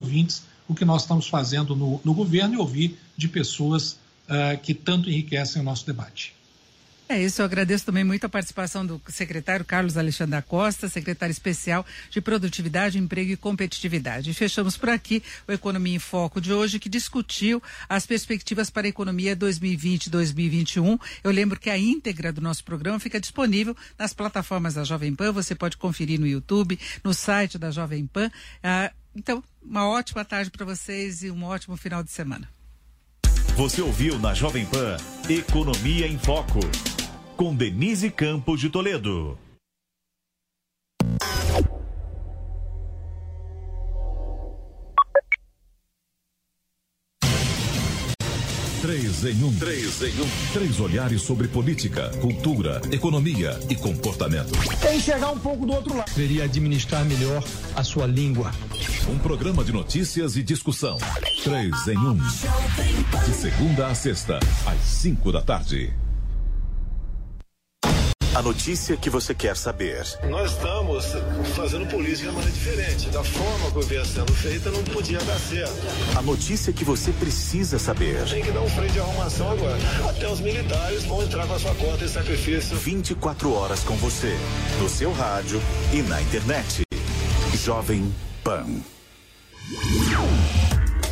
ouvintes o que nós estamos fazendo no, no governo e ouvir de pessoas uh, que tanto enriquecem o nosso debate. É isso, eu agradeço também muito a participação do secretário Carlos Alexandre da Costa, secretário especial de Produtividade, Emprego e Competitividade. E fechamos por aqui o Economia em Foco de hoje, que discutiu as perspectivas para a economia 2020-2021. Eu lembro que a íntegra do nosso programa fica disponível nas plataformas da Jovem Pan, você pode conferir no YouTube, no site da Jovem Pan. Ah, então, uma ótima tarde para vocês e um ótimo final de semana. Você ouviu na Jovem Pan Economia em Foco com Denise Campos de Toledo. Três em um. Três em um. Três olhares sobre política, cultura, economia e comportamento. Tem chegar um pouco do outro lado. Seria administrar melhor a sua língua. Um programa de notícias e discussão. Três em um. De segunda a sexta, às cinco da tarde. A notícia que você quer saber. Nós estamos fazendo política de maneira diferente. Da forma que vinha sendo feita, não podia dar certo. A notícia que você precisa saber. Tem que dar um freio de arrumação agora. Até os militares vão entrar com a sua conta em sacrifício. 24 horas com você, no seu rádio e na internet. Jovem Pan.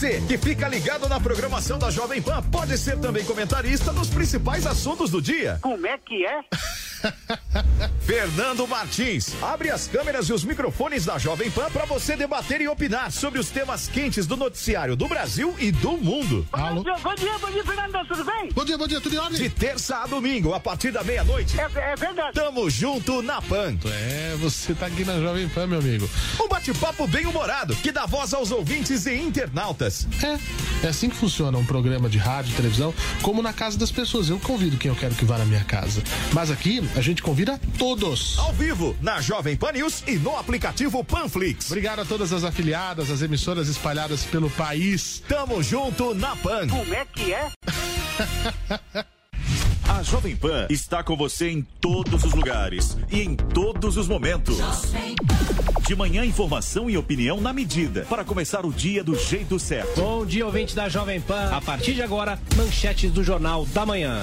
Você que fica ligado na programação da Jovem Pan pode ser também comentarista dos principais assuntos do dia. Como é que é? Fernando Martins, abre as câmeras e os microfones da Jovem Pan para você debater e opinar sobre os temas quentes do noticiário do Brasil e do mundo. Alô? Bom dia, bom dia, bom dia, Fernando, tudo bem? Bom dia, bom dia, tudo em ordem? De terça a domingo, a partir da meia-noite. É, é, verdade. Tamo junto na Pan. É, você tá aqui na Jovem Pan, meu amigo. Um bate-papo bem humorado, que dá voz aos ouvintes e internautas. É, é assim que funciona um programa de rádio, televisão, como na casa das pessoas. Eu convido quem eu quero que vá na minha casa. Mas aqui, a gente convida todos. Ao vivo, na Jovem Pan News e no aplicativo Panflix. Obrigado a todas as afiliadas, as emissoras espalhadas pelo país. Tamo junto na Pan. Como é que é? A Jovem Pan está com você em todos os lugares e em todos os momentos. De manhã, informação e opinião na medida para começar o dia do jeito certo. Bom dia, ouvinte da Jovem Pan. A partir de agora, manchetes do Jornal da Manhã.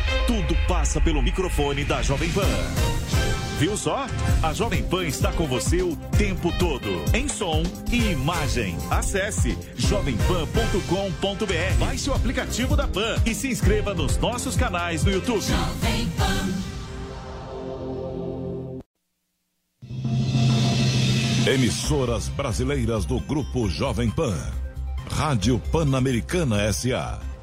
tudo passa pelo microfone da Jovem Pan. Viu só? A Jovem Pan está com você o tempo todo, em som e imagem. Acesse jovempan.com.br. Baixe o aplicativo da Pan e se inscreva nos nossos canais no YouTube. Jovem Pan. Emissoras brasileiras do Grupo Jovem Pan. Rádio Pan-Americana SA.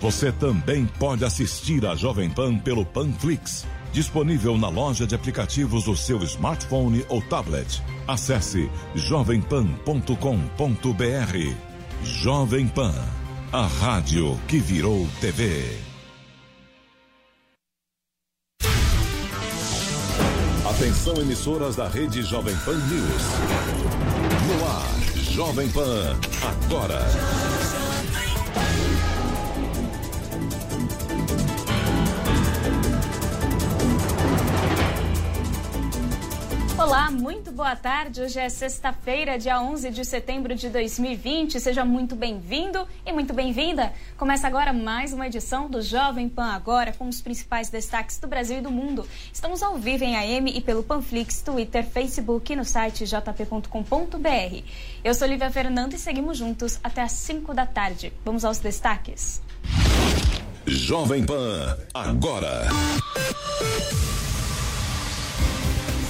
Você também pode assistir a Jovem Pan pelo Panflix, disponível na loja de aplicativos do seu smartphone ou tablet. Acesse jovempan.com.br. Jovem Pan, a rádio que virou TV. Atenção emissoras da rede Jovem Pan News. No ar, Jovem Pan, agora. Olá, muito boa tarde. Hoje é sexta-feira, dia 11 de setembro de 2020. Seja muito bem-vindo e muito bem-vinda. Começa agora mais uma edição do Jovem Pan Agora com os principais destaques do Brasil e do mundo. Estamos ao vivo em AM e pelo Panflix, Twitter, Facebook e no site jp.com.br. Eu sou Lívia Fernando e seguimos juntos até às 5 da tarde. Vamos aos destaques. Jovem Pan Agora.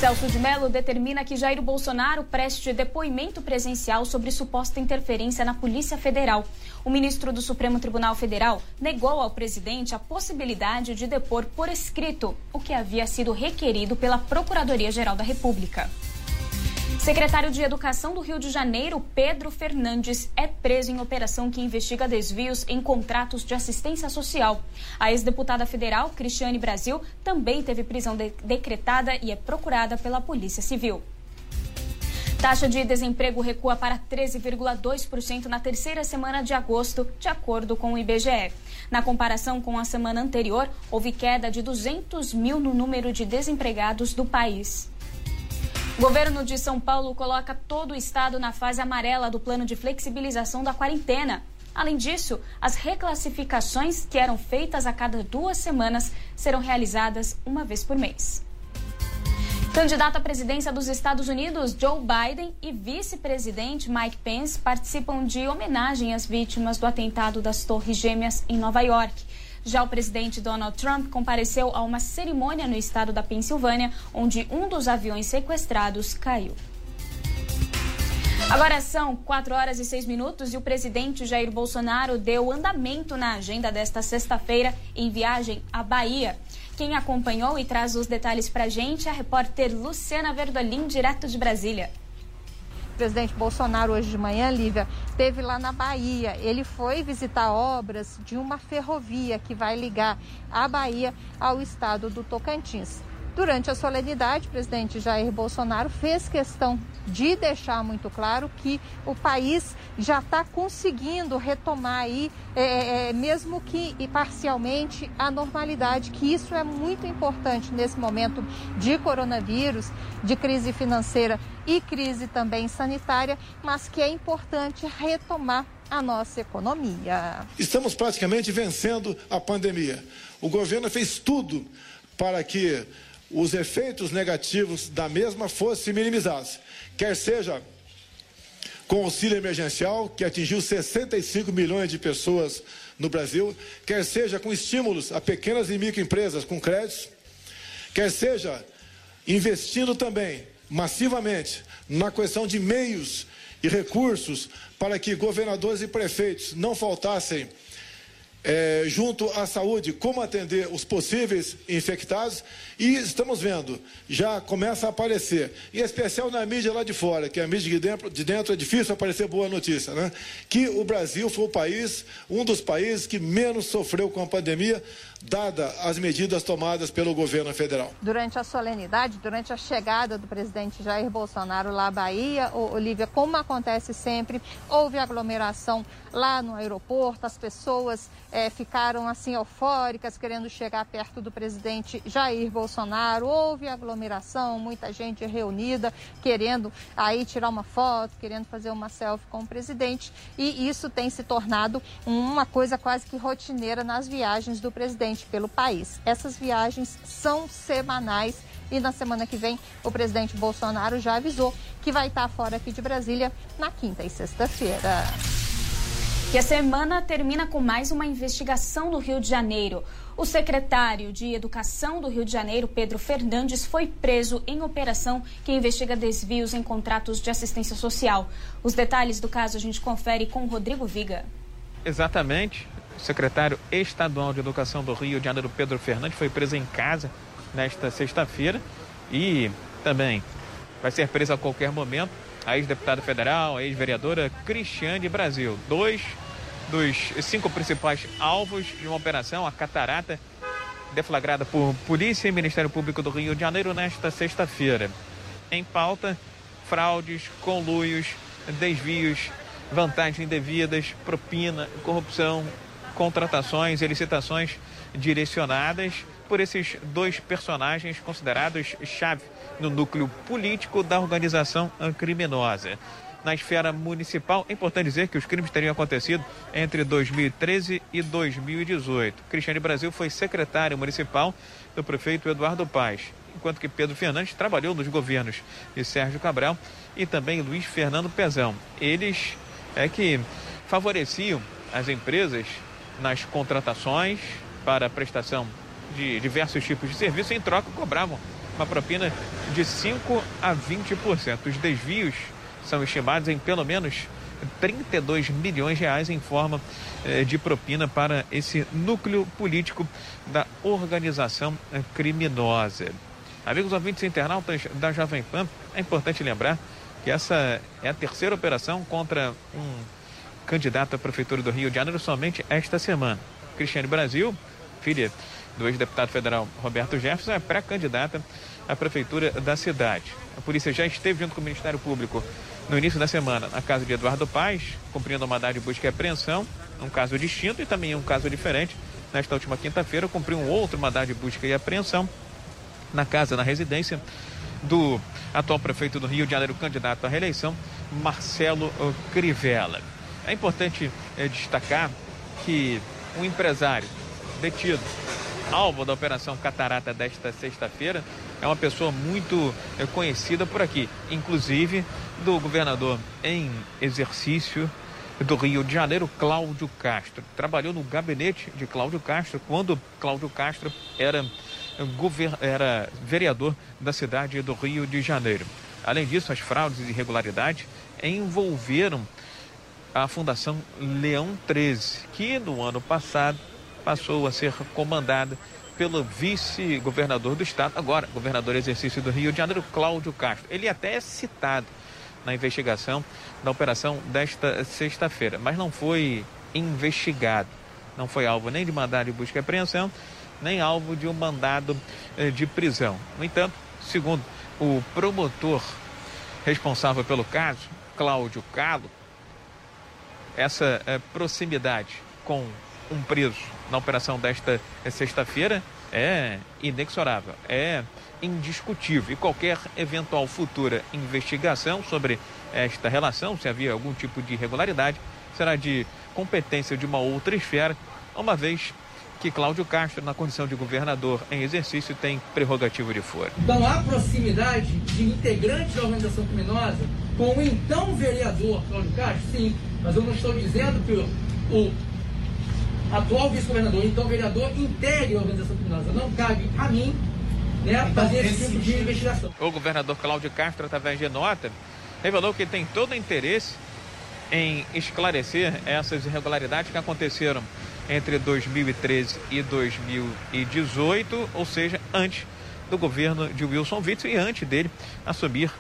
Celso de Mello determina que Jair Bolsonaro preste depoimento presencial sobre suposta interferência na Polícia Federal. O ministro do Supremo Tribunal Federal negou ao presidente a possibilidade de depor por escrito o que havia sido requerido pela Procuradoria-Geral da República. Secretário de Educação do Rio de Janeiro, Pedro Fernandes, é preso em operação que investiga desvios em contratos de assistência social. A ex-deputada federal, Cristiane Brasil, também teve prisão de decretada e é procurada pela Polícia Civil. Taxa de desemprego recua para 13,2% na terceira semana de agosto, de acordo com o IBGE. Na comparação com a semana anterior, houve queda de 200 mil no número de desempregados do país. Governo de São Paulo coloca todo o estado na fase amarela do plano de flexibilização da quarentena. Além disso, as reclassificações que eram feitas a cada duas semanas serão realizadas uma vez por mês. Candidato à presidência dos Estados Unidos, Joe Biden, e vice-presidente Mike Pence participam de homenagem às vítimas do atentado das Torres Gêmeas em Nova York. Já o presidente Donald Trump compareceu a uma cerimônia no estado da Pensilvânia, onde um dos aviões sequestrados caiu. Agora são 4 horas e 6 minutos e o presidente Jair Bolsonaro deu andamento na agenda desta sexta-feira em viagem à Bahia. Quem acompanhou e traz os detalhes para a gente é a repórter Luciana Verdolim, direto de Brasília presidente Bolsonaro hoje de manhã, Lívia, teve lá na Bahia. Ele foi visitar obras de uma ferrovia que vai ligar a Bahia ao estado do Tocantins. Durante a solenidade, o presidente Jair Bolsonaro fez questão de deixar muito claro que o país já está conseguindo retomar aí, é, é, é, mesmo que parcialmente, a normalidade, que isso é muito importante nesse momento de coronavírus, de crise financeira e crise também sanitária, mas que é importante retomar a nossa economia. Estamos praticamente vencendo a pandemia. O governo fez tudo para que os efeitos negativos da mesma fossem minimizados, quer seja com auxílio emergencial, que atingiu 65 milhões de pessoas no Brasil, quer seja com estímulos a pequenas e microempresas com créditos, quer seja investindo também massivamente na questão de meios e recursos para que governadores e prefeitos não faltassem é, junto à saúde, como atender os possíveis infectados e estamos vendo, já começa a aparecer, em especial na mídia lá de fora, que a mídia de dentro, de dentro é difícil aparecer boa notícia, né? Que o Brasil foi o país, um dos países que menos sofreu com a pandemia, dada as medidas tomadas pelo governo federal. Durante a solenidade, durante a chegada do presidente Jair Bolsonaro lá à Bahia, Olivia, como acontece sempre, houve aglomeração lá no aeroporto, as pessoas é, ficaram assim eufóricas, querendo chegar perto do presidente Jair Bolsonaro. Houve aglomeração, muita gente reunida, querendo aí tirar uma foto, querendo fazer uma selfie com o presidente. E isso tem se tornado uma coisa quase que rotineira nas viagens do presidente pelo país. Essas viagens são semanais e na semana que vem o presidente Bolsonaro já avisou que vai estar fora aqui de Brasília na quinta e sexta-feira. E a semana termina com mais uma investigação no Rio de Janeiro. O secretário de Educação do Rio de Janeiro, Pedro Fernandes, foi preso em operação que investiga desvios em contratos de assistência social. Os detalhes do caso a gente confere com Rodrigo Viga. Exatamente. O secretário estadual de Educação do Rio de Janeiro, Pedro Fernandes, foi preso em casa nesta sexta-feira e também vai ser preso a qualquer momento a ex-deputada federal, a ex-vereadora Cristiane Brasil. Dois dos cinco principais alvos de uma operação, a Catarata, deflagrada por Polícia e Ministério Público do Rio de Janeiro nesta sexta-feira. Em pauta, fraudes, conluios, desvios, vantagens indevidas, propina, corrupção, contratações e licitações direcionadas por esses dois personagens considerados chave no núcleo político da organização criminosa. Na esfera municipal, é importante dizer que os crimes teriam acontecido entre 2013 e 2018. Cristiane Brasil foi secretário municipal do prefeito Eduardo Paz, enquanto que Pedro Fernandes trabalhou nos governos de Sérgio Cabral e também Luiz Fernando Pezão. Eles é que favoreciam as empresas nas contratações para a prestação de diversos tipos de serviço, em troca cobravam uma propina de 5 a 20%. Os desvios são estimados em pelo menos 32 milhões de reais em forma eh, de propina para esse núcleo político da organização eh, criminosa. Amigos ouvintes internautas da Jovem Pan, é importante lembrar que essa é a terceira operação contra um candidato à Prefeitura do Rio de Janeiro somente esta semana. Cristiane Brasil, filha do ex-deputado federal Roberto Jefferson, é pré-candidata à Prefeitura da cidade. A polícia já esteve junto com o Ministério Público no início da semana na casa de Eduardo Paz, cumprindo a mandado de busca e apreensão, um caso distinto e também um caso diferente. Nesta última quinta-feira, cumpriu um outro mandado de busca e apreensão na casa, na residência do atual prefeito do Rio de Janeiro, candidato à reeleição, Marcelo Crivella. É importante é, destacar que um empresário detido, alvo da Operação Catarata desta sexta-feira, é uma pessoa muito é, conhecida por aqui, inclusive do governador em exercício do Rio de Janeiro, Cláudio Castro. Trabalhou no gabinete de Cláudio Castro quando Cláudio Castro era, era vereador da cidade do Rio de Janeiro. Além disso, as fraudes e irregularidades envolveram a Fundação Leão 13, que no ano passado passou a ser comandada pelo vice-governador do estado, agora governador exercício do Rio de Janeiro, Cláudio Castro. Ele até é citado na investigação da operação desta sexta-feira, mas não foi investigado. Não foi alvo nem de mandado de busca e apreensão, nem alvo de um mandado eh, de prisão. No entanto, segundo o promotor responsável pelo caso, Cláudio Calo, essa eh, proximidade com um preso na operação desta eh, sexta-feira é inexorável, é indiscutível. E qualquer eventual futura investigação sobre esta relação, se havia algum tipo de irregularidade, será de competência de uma outra esfera, uma vez que Cláudio Castro, na condição de governador em exercício, tem prerrogativa de foro. Então há proximidade de integrantes da organização criminosa com o então vereador Cláudio Castro? Sim, mas eu não estou dizendo que o atual vice-governador, então vereador, integre a organização criminosa. Não cabe a mim né, então, fazer esse tipo de investigação. O governador Cláudio Castro, através de nota, revelou que tem todo o interesse em esclarecer essas irregularidades que aconteceram entre 2013 e 2018, ou seja, antes do governo de Wilson Witzel e antes dele assumir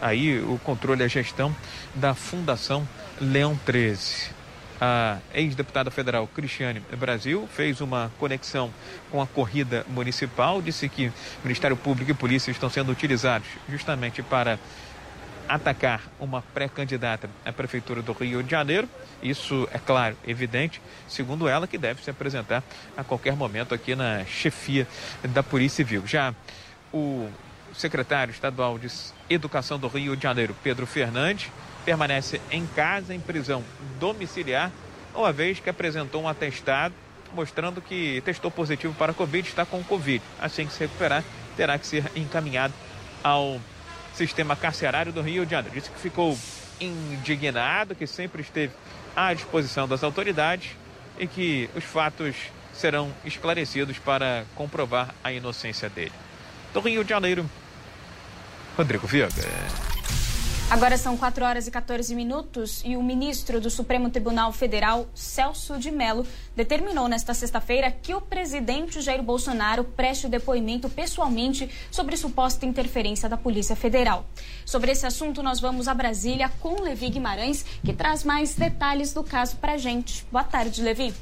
aí o controle e a gestão da Fundação Leão 13 a ex-deputada federal Cristiane Brasil fez uma conexão com a corrida municipal, disse que Ministério Público e Polícia estão sendo utilizados justamente para atacar uma pré-candidata à Prefeitura do Rio de Janeiro. Isso é claro, evidente, segundo ela, que deve se apresentar a qualquer momento aqui na chefia da Polícia Civil. Já o secretário estadual de Educação do Rio de Janeiro, Pedro Fernandes, permanece em casa, em prisão domiciliar, uma vez que apresentou um atestado mostrando que testou positivo para Covid está com Covid. Assim que se recuperar, terá que ser encaminhado ao sistema carcerário do Rio de Janeiro. Disse que ficou indignado, que sempre esteve à disposição das autoridades e que os fatos serão esclarecidos para comprovar a inocência dele. Do Rio de Janeiro, Rodrigo Viega. Agora são 4 horas e 14 minutos e o ministro do Supremo Tribunal Federal, Celso de Mello, determinou nesta sexta-feira que o presidente Jair Bolsonaro preste o depoimento pessoalmente sobre suposta interferência da Polícia Federal. Sobre esse assunto, nós vamos a Brasília com Levi Guimarães, que traz mais detalhes do caso para a gente. Boa tarde, Levi.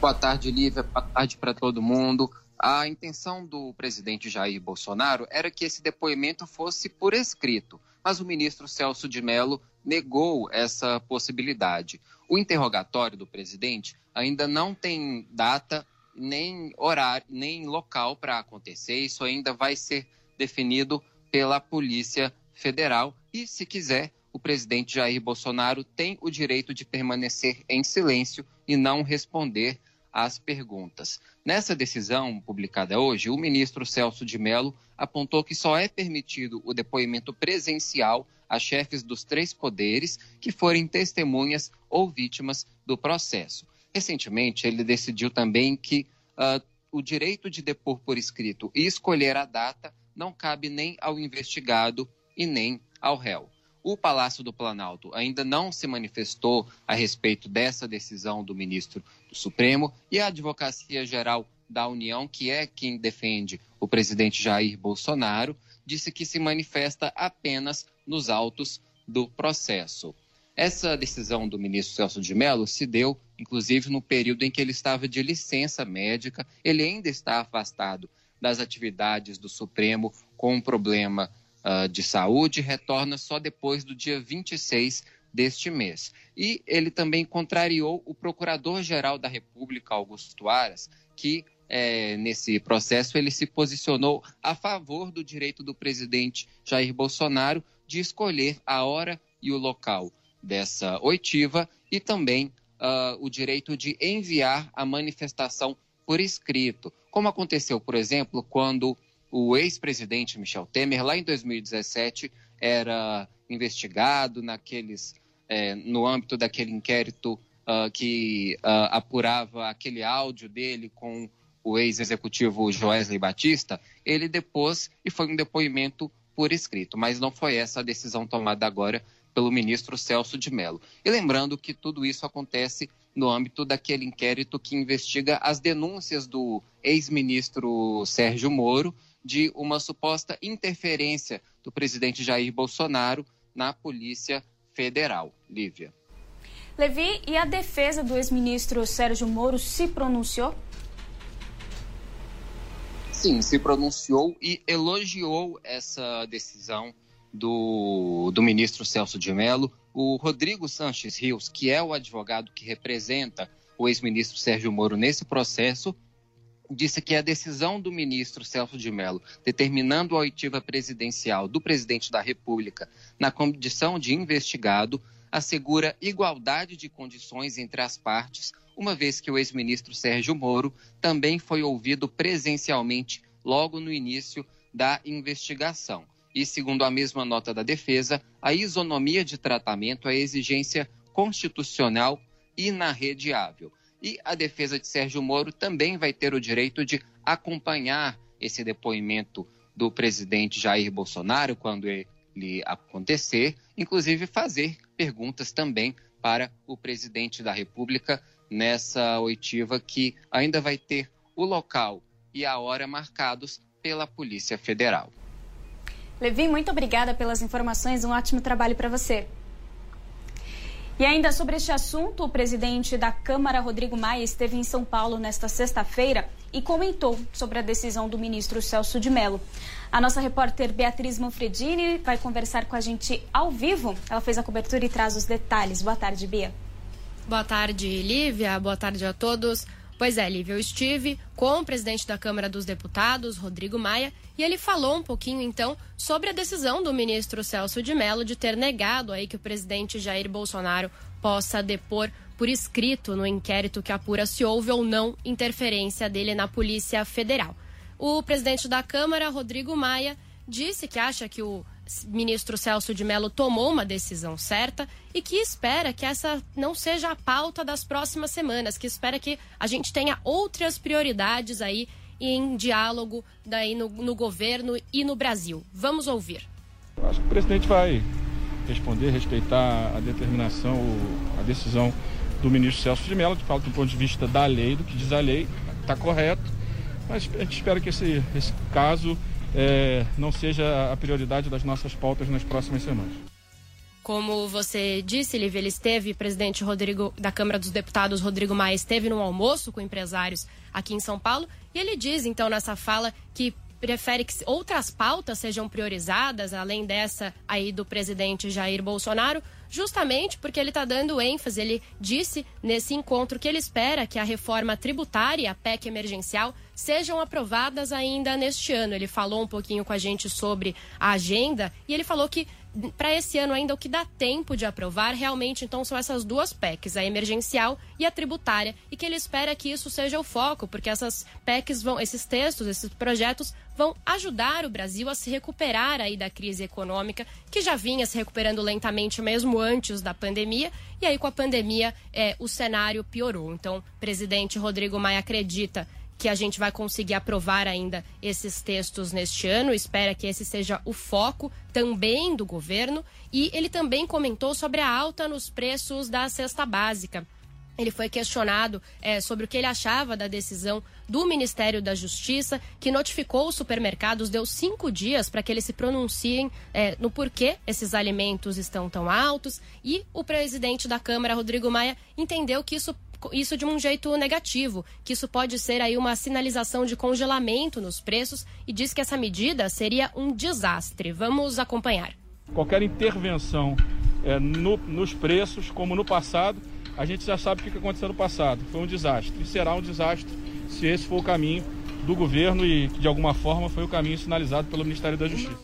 Boa tarde, Lívia. Boa tarde para todo mundo. A intenção do presidente Jair Bolsonaro era que esse depoimento fosse por escrito, mas o ministro Celso de Mello negou essa possibilidade. O interrogatório do presidente ainda não tem data, nem horário, nem local para acontecer. Isso ainda vai ser definido pela Polícia Federal. E, se quiser, o presidente Jair Bolsonaro tem o direito de permanecer em silêncio e não responder às perguntas. Nessa decisão publicada hoje, o ministro Celso de Mello apontou que só é permitido o depoimento presencial a chefes dos três poderes que forem testemunhas ou vítimas do processo. Recentemente, ele decidiu também que uh, o direito de depor por escrito e escolher a data não cabe nem ao investigado e nem ao réu. O Palácio do Planalto ainda não se manifestou a respeito dessa decisão do ministro do Supremo e a Advocacia Geral da União, que é quem defende o presidente Jair Bolsonaro, disse que se manifesta apenas nos autos do processo. Essa decisão do ministro Celso de Mello se deu, inclusive, no período em que ele estava de licença médica. Ele ainda está afastado das atividades do Supremo com um problema uh, de saúde, retorna só depois do dia 26 deste mês. E ele também contrariou o Procurador-Geral da República, Augusto Aras, que é, nesse processo ele se posicionou a favor do direito do presidente Jair Bolsonaro de escolher a hora e o local dessa oitiva e também uh, o direito de enviar a manifestação por escrito, como aconteceu, por exemplo, quando o ex-presidente Michel Temer, lá em 2017, era investigado naqueles, é, no âmbito daquele inquérito uh, que uh, apurava aquele áudio dele com o ex-executivo Joesley Batista, ele depôs e foi um depoimento por escrito, mas não foi essa a decisão tomada agora pelo ministro Celso de Mello. E lembrando que tudo isso acontece no âmbito daquele inquérito que investiga as denúncias do ex-ministro Sérgio Moro de uma suposta interferência do presidente Jair Bolsonaro na Polícia Federal. Lívia. Levi, e a defesa do ex-ministro Sérgio Moro se pronunciou? Sim, se pronunciou e elogiou essa decisão do, do ministro Celso de Mello. O Rodrigo Sanches Rios, que é o advogado que representa o ex-ministro Sérgio Moro nesse processo, disse que a decisão do ministro Celso de Mello, determinando a oitiva presidencial do presidente da República na condição de investigado, assegura igualdade de condições entre as partes, uma vez que o ex-ministro Sérgio Moro também foi ouvido presencialmente logo no início da investigação. E, segundo a mesma nota da defesa, a isonomia de tratamento é exigência constitucional inarrediável. E a defesa de Sérgio Moro também vai ter o direito de acompanhar esse depoimento do presidente Jair Bolsonaro quando ele acontecer, inclusive fazer perguntas também para o presidente da República nessa oitiva que ainda vai ter o local e a hora marcados pela Polícia Federal. Levi, muito obrigada pelas informações. Um ótimo trabalho para você. E ainda sobre este assunto, o presidente da Câmara, Rodrigo Maia, esteve em São Paulo nesta sexta-feira e comentou sobre a decisão do ministro Celso de Mello. A nossa repórter Beatriz Manfredini vai conversar com a gente ao vivo. Ela fez a cobertura e traz os detalhes. Boa tarde, Bia. Boa tarde, Lívia. Boa tarde a todos. Pois é, Lívia, eu estive com o presidente da Câmara dos Deputados, Rodrigo Maia, e ele falou um pouquinho então sobre a decisão do ministro Celso de Mello de ter negado aí que o presidente Jair Bolsonaro possa depor por escrito no inquérito que apura se houve ou não interferência dele na Polícia Federal. O presidente da Câmara, Rodrigo Maia, disse que acha que o ministro Celso de Mello tomou uma decisão certa e que espera que essa não seja a pauta das próximas semanas, que espera que a gente tenha outras prioridades aí em diálogo daí no, no governo e no Brasil. Vamos ouvir. Acho que o presidente vai responder, respeitar a determinação, a decisão do ministro Celso de Mello, que fala do ponto de vista da lei, do que diz a lei, está correto. Mas a gente espera que esse, esse caso é, não seja a prioridade das nossas pautas nas próximas semanas. Como você disse, Lívia, ele esteve, presidente Rodrigo da Câmara dos Deputados, Rodrigo Maia, esteve num almoço com empresários aqui em São Paulo e ele diz, então, nessa fala, que prefere que outras pautas sejam priorizadas, além dessa aí do presidente Jair Bolsonaro, justamente porque ele está dando ênfase. Ele disse nesse encontro que ele espera que a reforma tributária, a PEC emergencial, sejam aprovadas ainda neste ano. Ele falou um pouquinho com a gente sobre a agenda e ele falou que para esse ano ainda o que dá tempo de aprovar realmente então são essas duas PECs, a emergencial e a tributária, e que ele espera que isso seja o foco, porque essas PECs vão, esses textos, esses projetos vão ajudar o Brasil a se recuperar aí da crise econômica, que já vinha se recuperando lentamente mesmo antes da pandemia, e aí com a pandemia é, o cenário piorou. Então, o presidente Rodrigo Maia acredita que a gente vai conseguir aprovar ainda esses textos neste ano. Espera que esse seja o foco também do governo. E ele também comentou sobre a alta nos preços da cesta básica. Ele foi questionado é, sobre o que ele achava da decisão do Ministério da Justiça, que notificou os supermercados, deu cinco dias para que eles se pronunciem é, no porquê esses alimentos estão tão altos. E o presidente da Câmara, Rodrigo Maia, entendeu que isso isso de um jeito negativo, que isso pode ser aí uma sinalização de congelamento nos preços e diz que essa medida seria um desastre. Vamos acompanhar. Qualquer intervenção é, no, nos preços, como no passado, a gente já sabe o que aconteceu no passado. Foi um desastre. E será um desastre se esse for o caminho do governo e que, de alguma forma, foi o caminho sinalizado pelo Ministério da Justiça.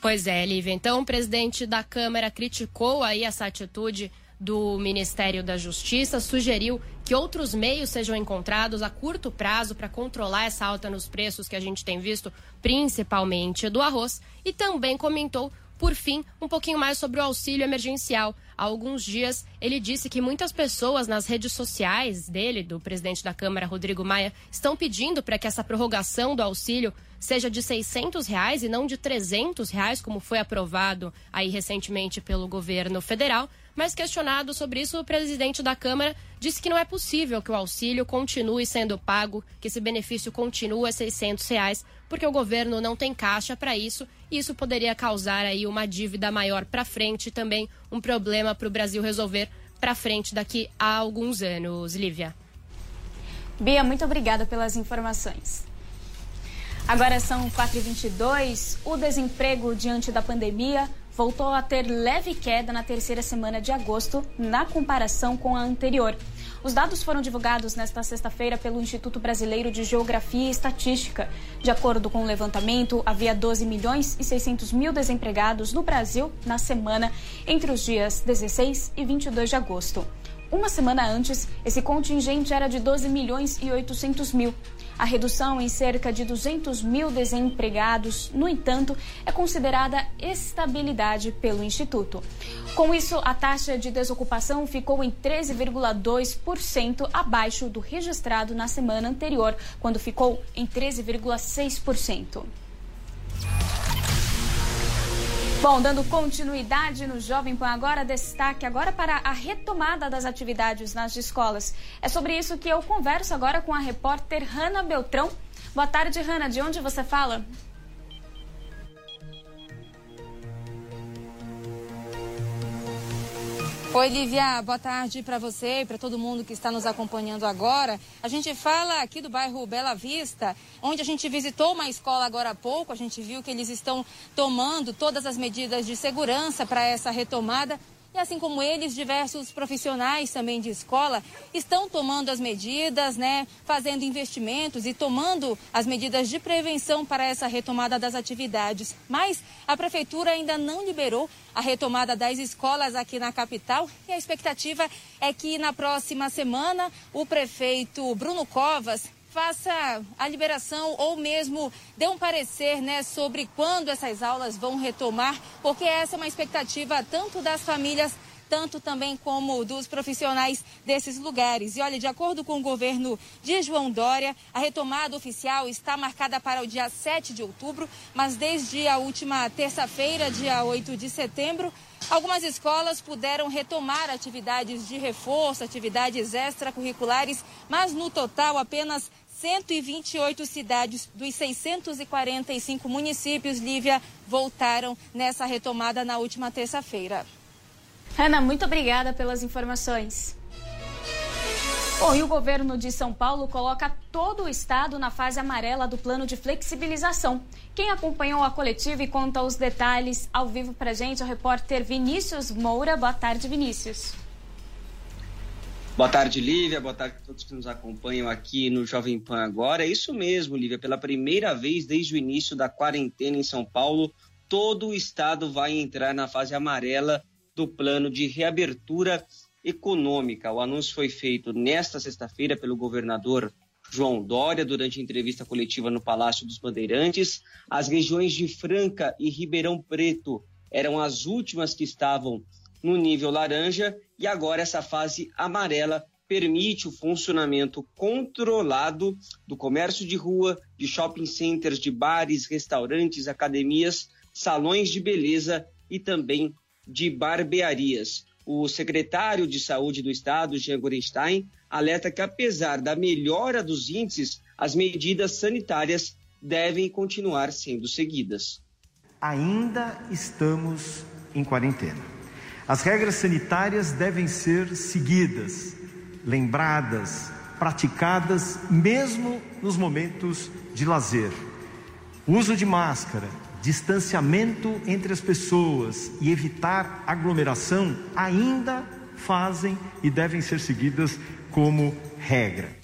Pois é, Lívia. Então, o presidente da Câmara criticou aí essa atitude do Ministério da Justiça sugeriu que outros meios sejam encontrados a curto prazo para controlar essa alta nos preços que a gente tem visto, principalmente do arroz, e também comentou por fim, um pouquinho mais sobre o auxílio emergencial. Há alguns dias, ele disse que muitas pessoas nas redes sociais dele, do presidente da Câmara, Rodrigo Maia, estão pedindo para que essa prorrogação do auxílio seja de 600 reais e não de 300 reais, como foi aprovado aí recentemente pelo governo federal. Mas questionado sobre isso, o presidente da Câmara disse que não é possível que o auxílio continue sendo pago, que esse benefício continue a 600 reais, porque o governo não tem caixa para isso e isso poderia causar aí uma dívida maior para frente também um problema para o Brasil resolver para frente daqui a alguns anos. Lívia. Bia, muito obrigada pelas informações. Agora são 4h22. O desemprego diante da pandemia voltou a ter leve queda na terceira semana de agosto, na comparação com a anterior. Os dados foram divulgados nesta sexta-feira pelo Instituto Brasileiro de Geografia e Estatística. De acordo com o levantamento, havia 12 milhões e 600 mil desempregados no Brasil na semana entre os dias 16 e 22 de agosto. Uma semana antes, esse contingente era de 12 milhões e 800 mil. A redução em cerca de 200 mil desempregados, no entanto, é considerada estabilidade pelo Instituto. Com isso, a taxa de desocupação ficou em 13,2%, abaixo do registrado na semana anterior, quando ficou em 13,6%. Bom, dando continuidade no Jovem Pan agora, destaque agora para a retomada das atividades nas escolas. É sobre isso que eu converso agora com a repórter Hanna Beltrão. Boa tarde, Hanna. De onde você fala? Oi, Lívia, boa tarde para você e para todo mundo que está nos acompanhando agora. A gente fala aqui do bairro Bela Vista, onde a gente visitou uma escola agora há pouco. A gente viu que eles estão tomando todas as medidas de segurança para essa retomada. E assim como eles, diversos profissionais também de escola estão tomando as medidas, né, fazendo investimentos e tomando as medidas de prevenção para essa retomada das atividades. Mas a prefeitura ainda não liberou a retomada das escolas aqui na capital e a expectativa é que na próxima semana o prefeito Bruno Covas faça a liberação ou mesmo dê um parecer né, sobre quando essas aulas vão retomar, porque essa é uma expectativa tanto das famílias tanto também como dos profissionais desses lugares. E olha, de acordo com o governo de João Dória, a retomada oficial está marcada para o dia 7 de outubro, mas desde a última terça-feira, dia 8 de setembro, Algumas escolas puderam retomar atividades de reforço, atividades extracurriculares, mas no total apenas 128 cidades dos 645 municípios, Lívia, voltaram nessa retomada na última terça-feira. Ana, muito obrigada pelas informações. Bom, e o governo de São Paulo coloca todo o estado na fase amarela do plano de flexibilização. Quem acompanhou a coletiva e conta os detalhes ao vivo pra gente é o repórter Vinícius Moura. Boa tarde, Vinícius. Boa tarde, Lívia. Boa tarde a todos que nos acompanham aqui no Jovem Pan agora. É isso mesmo, Lívia. Pela primeira vez desde o início da quarentena em São Paulo, todo o estado vai entrar na fase amarela do plano de reabertura econômica. O anúncio foi feito nesta sexta-feira pelo governador João Dória durante entrevista coletiva no Palácio dos Bandeirantes. As regiões de Franca e Ribeirão Preto eram as últimas que estavam no nível laranja e agora essa fase amarela permite o funcionamento controlado do comércio de rua, de shopping centers, de bares, restaurantes, academias, salões de beleza e também de barbearias. O secretário de Saúde do Estado, Jean Gorenstein, alerta que, apesar da melhora dos índices, as medidas sanitárias devem continuar sendo seguidas. Ainda estamos em quarentena. As regras sanitárias devem ser seguidas, lembradas, praticadas, mesmo nos momentos de lazer. Uso de máscara, distanciamento entre as pessoas e evitar aglomeração ainda fazem e devem ser seguidas como regra.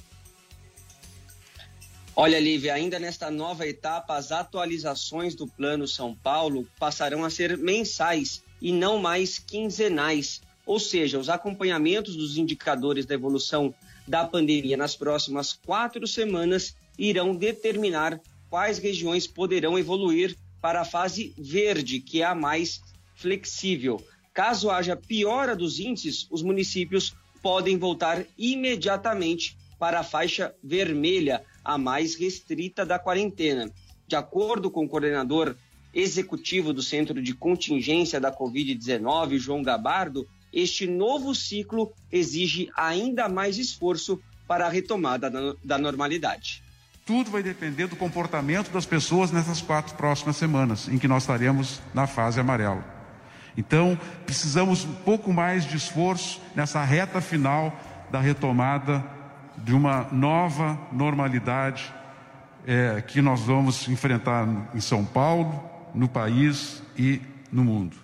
Olha, Lívia, ainda nesta nova etapa, as atualizações do Plano São Paulo passarão a ser mensais e não mais quinzenais. Ou seja, os acompanhamentos dos indicadores da evolução da pandemia nas próximas quatro semanas irão determinar quais regiões poderão evoluir para a fase verde, que é a mais flexível. Caso haja piora dos índices, os municípios podem voltar imediatamente para a faixa vermelha, a mais restrita da quarentena. De acordo com o coordenador executivo do Centro de Contingência da Covid-19, João Gabardo, este novo ciclo exige ainda mais esforço para a retomada da normalidade. Tudo vai depender do comportamento das pessoas nessas quatro próximas semanas, em que nós estaremos na fase amarela. Então, precisamos um pouco mais de esforço nessa reta final da retomada de uma nova normalidade é, que nós vamos enfrentar em São Paulo, no país e no mundo.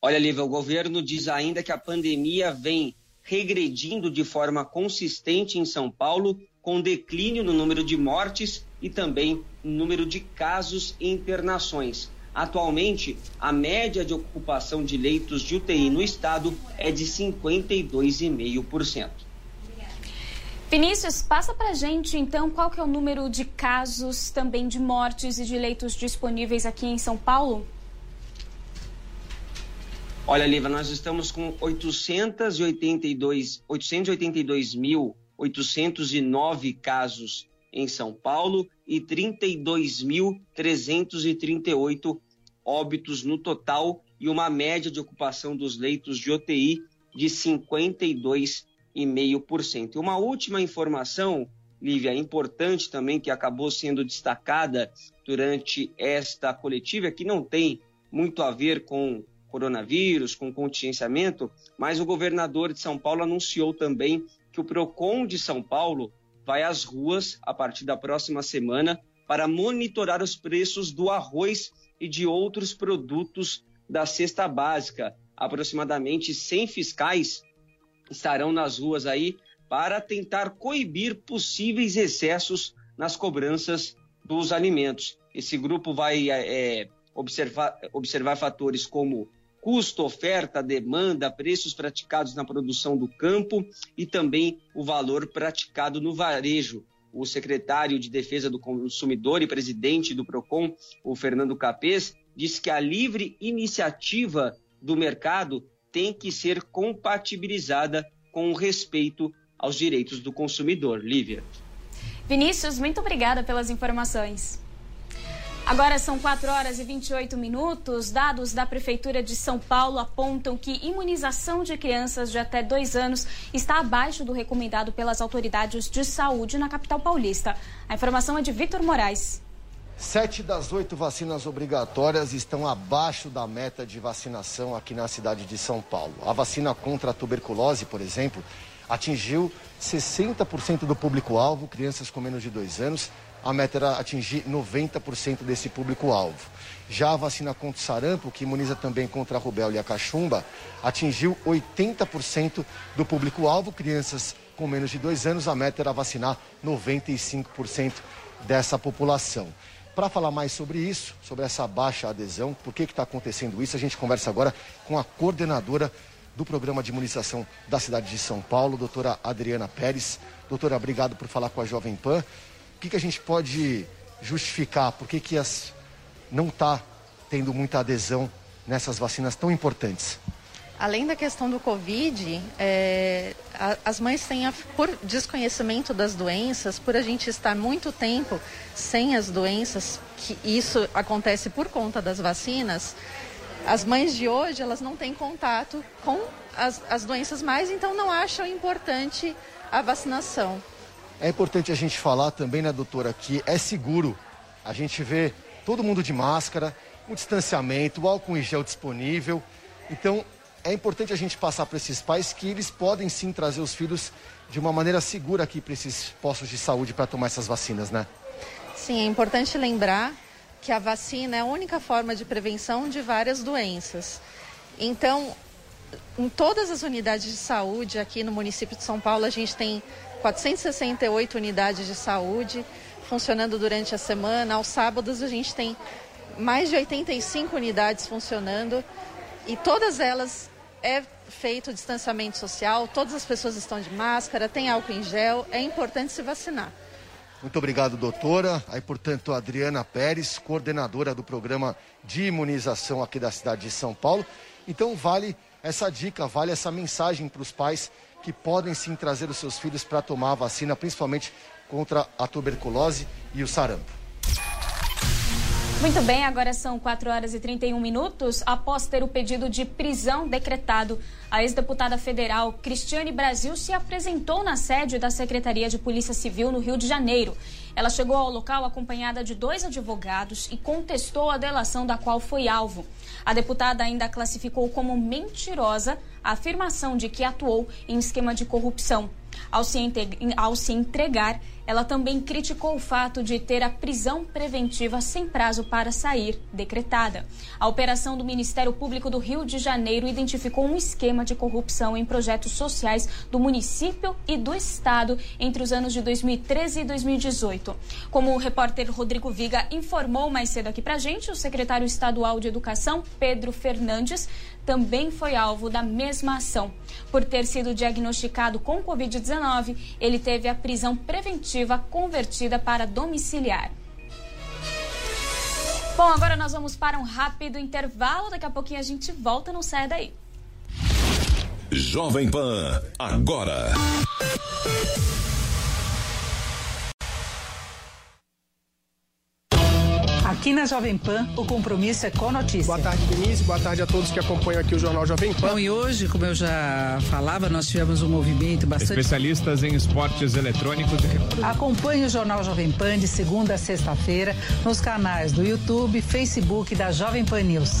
Olha, Lívia, o governo diz ainda que a pandemia vem regredindo de forma consistente em São Paulo, com declínio no número de mortes e também no número de casos e internações. Atualmente, a média de ocupação de leitos de UTI no estado é de 52,5%. Vinícius, passa para gente então qual que é o número de casos também de mortes e de leitos disponíveis aqui em São Paulo? Olha, Liva, nós estamos com 882 882.809 casos em São Paulo e 32.338 óbitos no total e uma média de ocupação dos leitos de UTI de 52 1,5%. Uma última informação, Lívia, importante também, que acabou sendo destacada durante esta coletiva, que não tem muito a ver com coronavírus, com contingenciamento, mas o governador de São Paulo anunciou também que o PROCON de São Paulo vai às ruas a partir da próxima semana para monitorar os preços do arroz e de outros produtos da cesta básica. Aproximadamente 100 fiscais estarão nas ruas aí para tentar coibir possíveis excessos nas cobranças dos alimentos. Esse grupo vai é, observar, observar fatores como custo, oferta, demanda, preços praticados na produção do campo e também o valor praticado no varejo. O secretário de Defesa do Consumidor e presidente do PROCON, o Fernando Capês, disse que a livre iniciativa do mercado tem que ser compatibilizada com o respeito aos direitos do consumidor. Lívia. Vinícius, muito obrigada pelas informações. Agora são 4 horas e 28 minutos. Dados da Prefeitura de São Paulo apontam que imunização de crianças de até dois anos está abaixo do recomendado pelas autoridades de saúde na capital paulista. A informação é de Vitor Moraes. Sete das oito vacinas obrigatórias estão abaixo da meta de vacinação aqui na cidade de São Paulo. A vacina contra a tuberculose, por exemplo, atingiu 60% do público-alvo, crianças com menos de dois anos. A meta era atingir 90% desse público-alvo. Já a vacina contra o sarampo, que imuniza também contra a rubéola e a cachumba, atingiu 80% do público-alvo, crianças com menos de dois anos. A meta era vacinar 95% dessa população. Para falar mais sobre isso, sobre essa baixa adesão, por que está acontecendo isso, a gente conversa agora com a coordenadora do programa de imunização da cidade de São Paulo, doutora Adriana Pérez. Doutora, obrigado por falar com a Jovem Pan. O que, que a gente pode justificar? Por que, que as... não está tendo muita adesão nessas vacinas tão importantes? Além da questão do Covid, é, a, as mães têm, a, por desconhecimento das doenças, por a gente estar muito tempo sem as doenças, que isso acontece por conta das vacinas, as mães de hoje elas não têm contato com as, as doenças mais, então não acham importante a vacinação. É importante a gente falar também, né, doutora, que é seguro. A gente vê todo mundo de máscara, o distanciamento, o álcool em gel disponível. Então, é importante a gente passar para esses pais que eles podem sim trazer os filhos de uma maneira segura aqui para esses postos de saúde para tomar essas vacinas, né? Sim, é importante lembrar que a vacina é a única forma de prevenção de várias doenças. Então, em todas as unidades de saúde aqui no município de São Paulo, a gente tem 468 unidades de saúde funcionando durante a semana. Aos sábados, a gente tem mais de 85 unidades funcionando e todas elas é feito distanciamento social, todas as pessoas estão de máscara, tem álcool em gel, é importante se vacinar. Muito obrigado, doutora. Aí, portanto, Adriana Pérez, coordenadora do programa de imunização aqui da cidade de São Paulo. Então, vale essa dica, vale essa mensagem para os pais que podem sim trazer os seus filhos para tomar a vacina, principalmente contra a tuberculose e o sarampo. Muito bem, agora são 4 horas e 31 minutos. Após ter o pedido de prisão decretado, a ex-deputada federal Cristiane Brasil se apresentou na sede da Secretaria de Polícia Civil no Rio de Janeiro. Ela chegou ao local acompanhada de dois advogados e contestou a delação da qual foi alvo. A deputada ainda classificou como mentirosa a afirmação de que atuou em esquema de corrupção. Ao se, entregar, ela também criticou o fato de ter a prisão preventiva sem prazo para sair decretada. A operação do Ministério Público do Rio de Janeiro identificou um esquema de corrupção em projetos sociais do município e do estado entre os anos de 2013 e 2018. Como o repórter Rodrigo Viga informou mais cedo aqui pra gente, o secretário estadual de Educação, Pedro Fernandes, também foi alvo da mesma ação. Por ter sido diagnosticado com Covid-19, ele teve a prisão preventiva convertida para domiciliar. Bom, agora nós vamos para um rápido intervalo. Daqui a pouquinho a gente volta, não sai daí. Jovem Pan, agora. Aqui na Jovem Pan, o compromisso é com a notícia. Boa tarde, Denise. Boa tarde a todos que acompanham aqui o Jornal Jovem Pan. Bom, e hoje, como eu já falava, nós tivemos um movimento bastante. Especialistas em esportes eletrônicos. Acompanhe o Jornal Jovem Pan de segunda a sexta-feira nos canais do YouTube, Facebook da Jovem Pan News.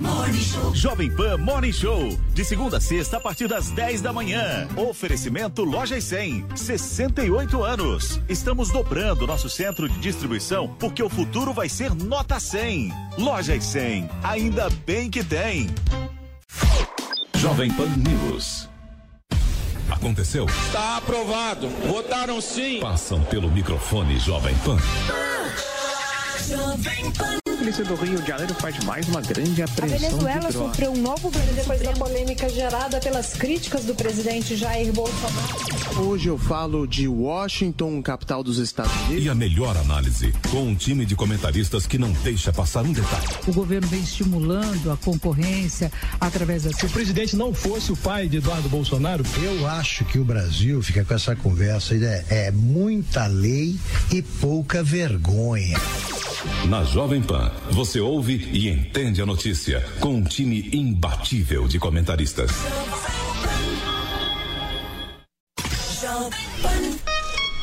Morning Show. Jovem Pan Morning Show. De segunda a sexta, a partir das 10 da manhã. Oferecimento Lojas 100. 68 anos. Estamos dobrando nosso centro de distribuição porque o futuro vai ser nota 100. Lojas 100. Ainda bem que tem. Jovem Pan News. Aconteceu? Está aprovado. Votaram sim. Passam pelo microfone Jovem Pan. Jovem Pan. Polícia do Rio de Janeiro faz mais uma grande apreensão. A Venezuela de sofreu um novo depois da polêmica gerada pelas críticas do presidente Jair Bolsonaro. Hoje eu falo de Washington, capital dos Estados Unidos. E a melhor análise, com um time de comentaristas que não deixa passar um detalhe. O governo vem estimulando a concorrência através da. Se o presidente não fosse o pai de Eduardo Bolsonaro, eu acho que o Brasil fica com essa conversa é, é muita lei e pouca vergonha. Na Jovem Pan, você ouve e entende a notícia com um time imbatível de comentaristas.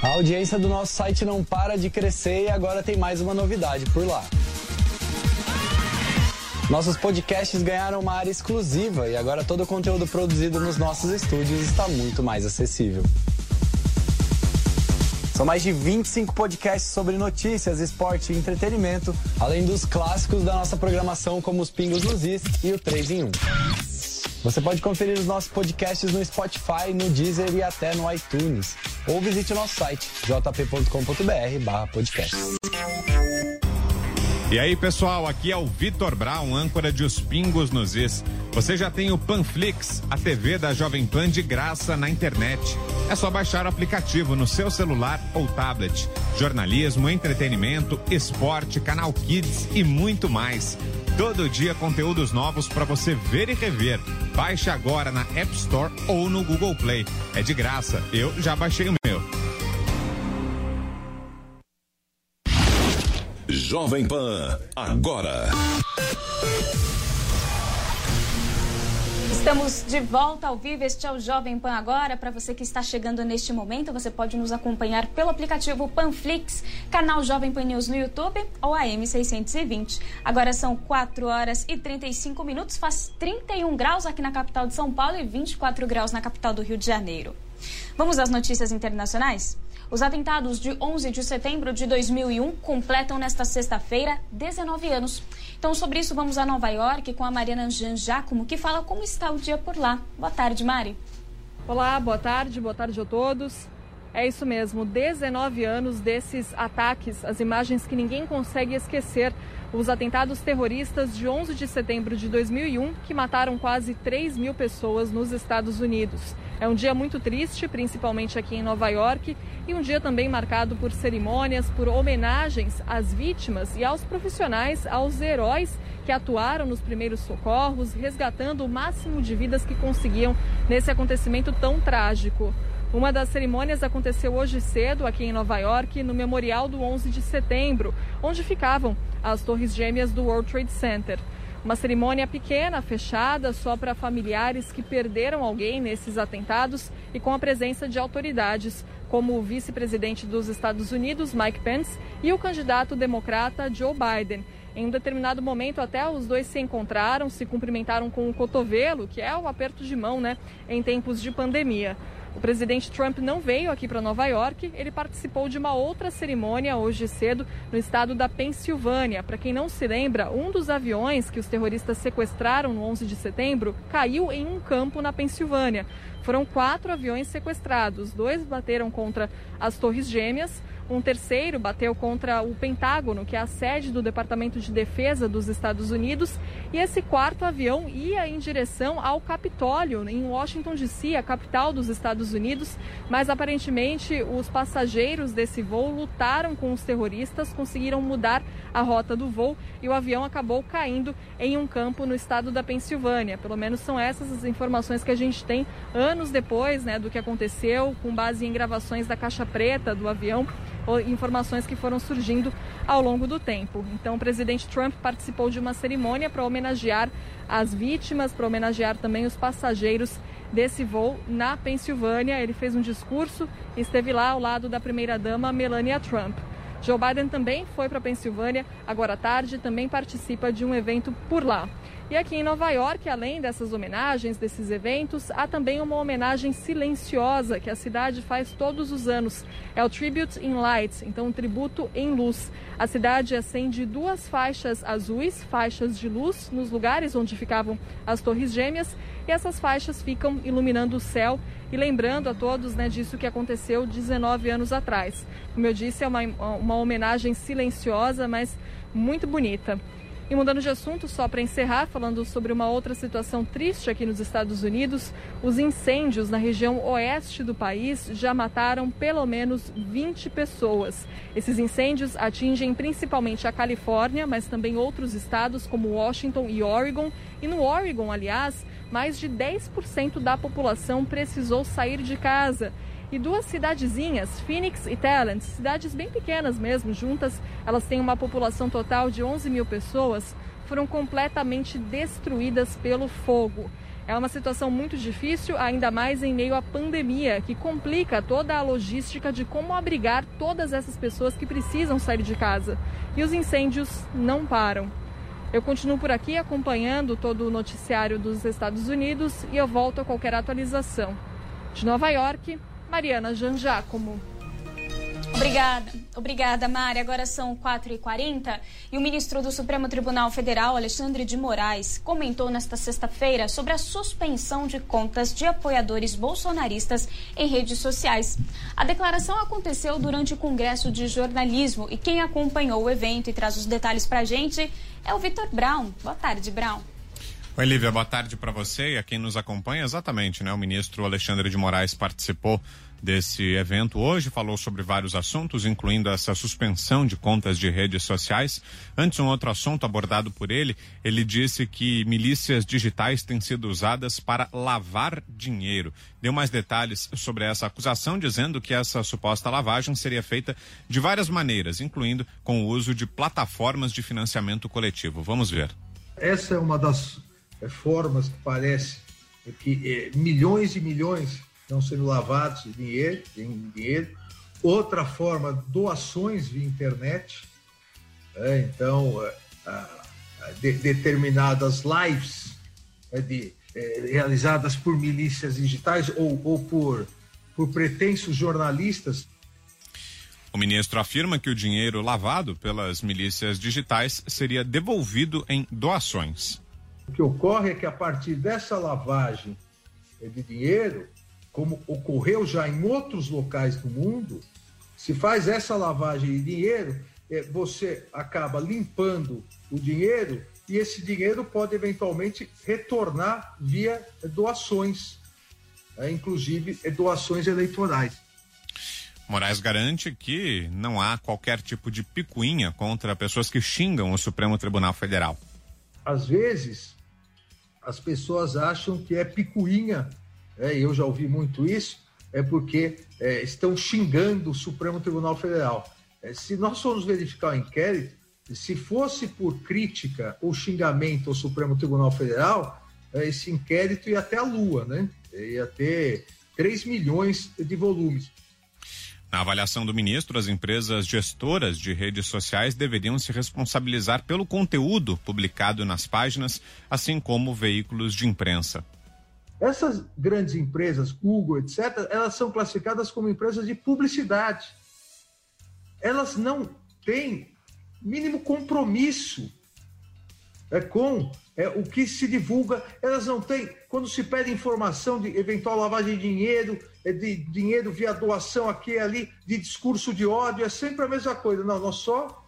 A audiência do nosso site não para de crescer e agora tem mais uma novidade por lá. Nossos podcasts ganharam uma área exclusiva e agora todo o conteúdo produzido nos nossos estúdios está muito mais acessível. São mais de 25 podcasts sobre notícias, esporte e entretenimento, além dos clássicos da nossa programação, como os Pingos nos Is e o 3 em 1. Você pode conferir os nossos podcasts no Spotify, no Deezer e até no iTunes. Ou visite o nosso site jp.com.br/podcast. E aí, pessoal, aqui é o Vitor Brown, âncora de Os Pingos nos Is. Você já tem o Panflix, a TV da Jovem Pan de graça na internet. É só baixar o aplicativo no seu celular ou tablet. Jornalismo, entretenimento, esporte, canal Kids e muito mais. Todo dia conteúdos novos para você ver e rever. Baixe agora na App Store ou no Google Play. É de graça. Eu já baixei o Jovem Pan, agora. Estamos de volta ao vivo. Este é o Jovem Pan agora. Para você que está chegando neste momento, você pode nos acompanhar pelo aplicativo Panflix, canal Jovem Pan News no YouTube ou AM620. Agora são 4 horas e 35 minutos, faz 31 graus aqui na capital de São Paulo e 24 graus na capital do Rio de Janeiro. Vamos às notícias internacionais? Os atentados de 11 de setembro de 2001 completam nesta sexta-feira 19 anos. Então, sobre isso, vamos a Nova York com a Mariana Jean Giacomo, que fala como está o dia por lá. Boa tarde, Mari. Olá, boa tarde, boa tarde a todos. É isso mesmo, 19 anos desses ataques, as imagens que ninguém consegue esquecer. Os atentados terroristas de 11 de setembro de 2001, que mataram quase 3 mil pessoas nos Estados Unidos. É um dia muito triste, principalmente aqui em Nova York, e um dia também marcado por cerimônias, por homenagens às vítimas e aos profissionais, aos heróis que atuaram nos primeiros socorros, resgatando o máximo de vidas que conseguiam nesse acontecimento tão trágico. Uma das cerimônias aconteceu hoje cedo aqui em Nova York, no Memorial do 11 de setembro, onde ficavam as torres gêmeas do World Trade Center. Uma cerimônia pequena, fechada, só para familiares que perderam alguém nesses atentados e com a presença de autoridades, como o vice-presidente dos Estados Unidos, Mike Pence, e o candidato democrata Joe Biden. Em um determinado momento, até os dois se encontraram, se cumprimentaram com o cotovelo, que é o aperto de mão, né, em tempos de pandemia. O presidente Trump não veio aqui para Nova York, ele participou de uma outra cerimônia hoje cedo no estado da Pensilvânia. Para quem não se lembra, um dos aviões que os terroristas sequestraram no 11 de setembro caiu em um campo na Pensilvânia. Foram quatro aviões sequestrados, dois bateram contra as Torres Gêmeas. Um terceiro bateu contra o Pentágono, que é a sede do Departamento de Defesa dos Estados Unidos, e esse quarto avião ia em direção ao Capitólio, em Washington DC, a capital dos Estados Unidos, mas aparentemente os passageiros desse voo lutaram com os terroristas, conseguiram mudar a rota do voo e o avião acabou caindo em um campo no estado da Pensilvânia. Pelo menos são essas as informações que a gente tem anos depois né, do que aconteceu, com base em gravações da caixa preta do avião informações que foram surgindo ao longo do tempo. Então, o presidente Trump participou de uma cerimônia para homenagear as vítimas, para homenagear também os passageiros desse voo na Pensilvânia. Ele fez um discurso e esteve lá ao lado da primeira-dama Melania Trump. Joe Biden também foi para a Pensilvânia agora à tarde, também participa de um evento por lá. E aqui em Nova York, além dessas homenagens, desses eventos, há também uma homenagem silenciosa que a cidade faz todos os anos. É o Tribute in Light, então um tributo em luz. A cidade acende duas faixas azuis, faixas de luz, nos lugares onde ficavam as Torres Gêmeas, e essas faixas ficam iluminando o céu e lembrando a todos né, disso que aconteceu 19 anos atrás. Como eu disse, é uma, uma homenagem silenciosa, mas muito bonita. E mudando de assunto, só para encerrar, falando sobre uma outra situação triste aqui nos Estados Unidos, os incêndios na região oeste do país já mataram pelo menos 20 pessoas. Esses incêndios atingem principalmente a Califórnia, mas também outros estados como Washington e Oregon. E no Oregon, aliás, mais de 10% da população precisou sair de casa. E duas cidadezinhas, Phoenix e Talent, cidades bem pequenas mesmo, juntas, elas têm uma população total de 11 mil pessoas, foram completamente destruídas pelo fogo. É uma situação muito difícil, ainda mais em meio à pandemia, que complica toda a logística de como abrigar todas essas pessoas que precisam sair de casa. E os incêndios não param. Eu continuo por aqui acompanhando todo o noticiário dos Estados Unidos e eu volto a qualquer atualização. De Nova York, Mariana Janjacomo. Obrigada, obrigada, Mari. Agora são 4h40 e o ministro do Supremo Tribunal Federal, Alexandre de Moraes, comentou nesta sexta-feira sobre a suspensão de contas de apoiadores bolsonaristas em redes sociais. A declaração aconteceu durante o Congresso de Jornalismo e quem acompanhou o evento e traz os detalhes para a gente é o Vitor Brown. Boa tarde, Brown. Oi, Lívia, boa tarde para você e a quem nos acompanha. Exatamente, né? O ministro Alexandre de Moraes participou desse evento hoje, falou sobre vários assuntos, incluindo essa suspensão de contas de redes sociais. Antes, um outro assunto abordado por ele, ele disse que milícias digitais têm sido usadas para lavar dinheiro. Deu mais detalhes sobre essa acusação, dizendo que essa suposta lavagem seria feita de várias maneiras, incluindo com o uso de plataformas de financiamento coletivo. Vamos ver. Essa é uma das formas que parece que é, milhões e milhões estão sendo lavados de dinheiro, em dinheiro. Outra forma, doações via internet. É, então, de, determinadas lives é, de, é, realizadas por milícias digitais ou, ou por, por pretensos jornalistas o ministro afirma que o dinheiro lavado pelas milícias digitais seria devolvido em doações. O que ocorre é que a partir dessa lavagem de dinheiro, como ocorreu já em outros locais do mundo, se faz essa lavagem de dinheiro, é, você acaba limpando o dinheiro e esse dinheiro pode eventualmente retornar via doações, né, inclusive doações eleitorais. Moraes garante que não há qualquer tipo de picuinha contra pessoas que xingam o Supremo Tribunal Federal às vezes, as pessoas acham que é picuinha, é, eu já ouvi muito isso, é porque é, estão xingando o Supremo Tribunal Federal. É, se nós formos verificar o inquérito, se fosse por crítica ou xingamento ao Supremo Tribunal Federal, é, esse inquérito ia até a Lua, né? Ia ter 3 milhões de volumes. Na avaliação do ministro, as empresas gestoras de redes sociais deveriam se responsabilizar pelo conteúdo publicado nas páginas, assim como veículos de imprensa. Essas grandes empresas, Google, etc., elas são classificadas como empresas de publicidade. Elas não têm mínimo compromisso é, com é, o que se divulga. Elas não têm, quando se pede informação de eventual lavagem de dinheiro, de dinheiro via doação aqui e ali, de discurso de ódio, é sempre a mesma coisa. Não, nós só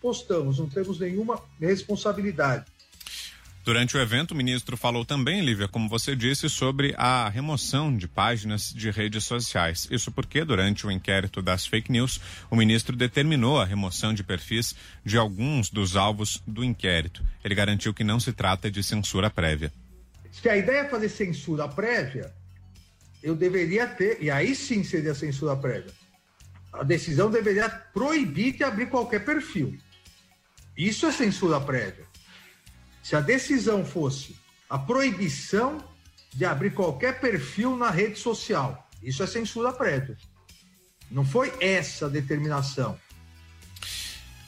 postamos, não temos nenhuma responsabilidade. Durante o evento, o ministro falou também, Lívia, como você disse, sobre a remoção de páginas de redes sociais. Isso porque, durante o inquérito das fake news, o ministro determinou a remoção de perfis de alguns dos alvos do inquérito. Ele garantiu que não se trata de censura prévia. Se a ideia é fazer censura prévia, eu deveria ter, e aí sim seria censura prévia. A decisão deveria proibir de abrir qualquer perfil. Isso é censura prévia. Se a decisão fosse a proibição de abrir qualquer perfil na rede social, isso é censura prévia. Não foi essa a determinação.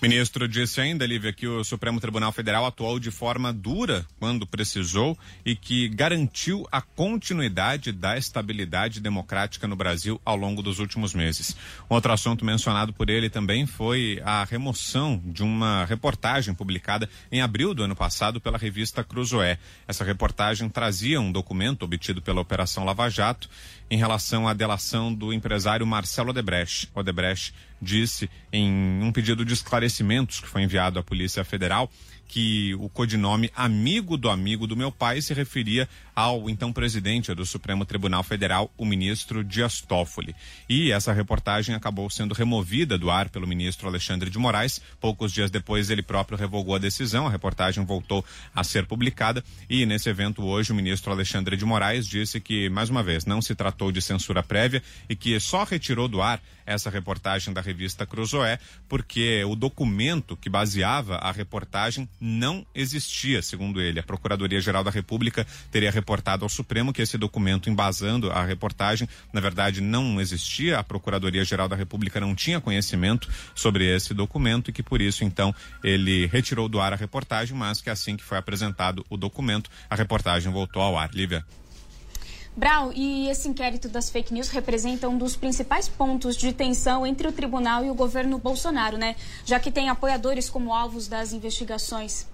Ministro disse ainda, Lívia, que o Supremo Tribunal Federal atuou de forma dura quando precisou e que garantiu a continuidade da estabilidade democrática no Brasil ao longo dos últimos meses. Outro assunto mencionado por ele também foi a remoção de uma reportagem publicada em abril do ano passado pela revista Cruzoé. Essa reportagem trazia um documento obtido pela Operação Lava Jato em relação à delação do empresário Marcelo Odebrecht. Odebrecht disse em um pedido de esclarecimentos que foi enviado à Polícia Federal que o codinome amigo do amigo do meu pai se referia ao então presidente do Supremo Tribunal Federal, o ministro Dias Toffoli. E essa reportagem acabou sendo removida do ar pelo ministro Alexandre de Moraes. Poucos dias depois, ele próprio revogou a decisão. A reportagem voltou a ser publicada. E nesse evento hoje, o ministro Alexandre de Moraes disse que, mais uma vez, não se tratou de censura prévia e que só retirou do ar essa reportagem da revista Cruzoé porque o documento que baseava a reportagem não existia, segundo ele. A Procuradoria-Geral da República teria reportado ao Supremo que esse documento embasando a reportagem, na verdade, não existia. A Procuradoria-Geral da República não tinha conhecimento sobre esse documento e que por isso, então, ele retirou do ar a reportagem, mas que assim que foi apresentado o documento, a reportagem voltou ao ar. Lívia. Brau, e esse inquérito das fake news representa um dos principais pontos de tensão entre o tribunal e o governo Bolsonaro, né? Já que tem apoiadores como alvos das investigações.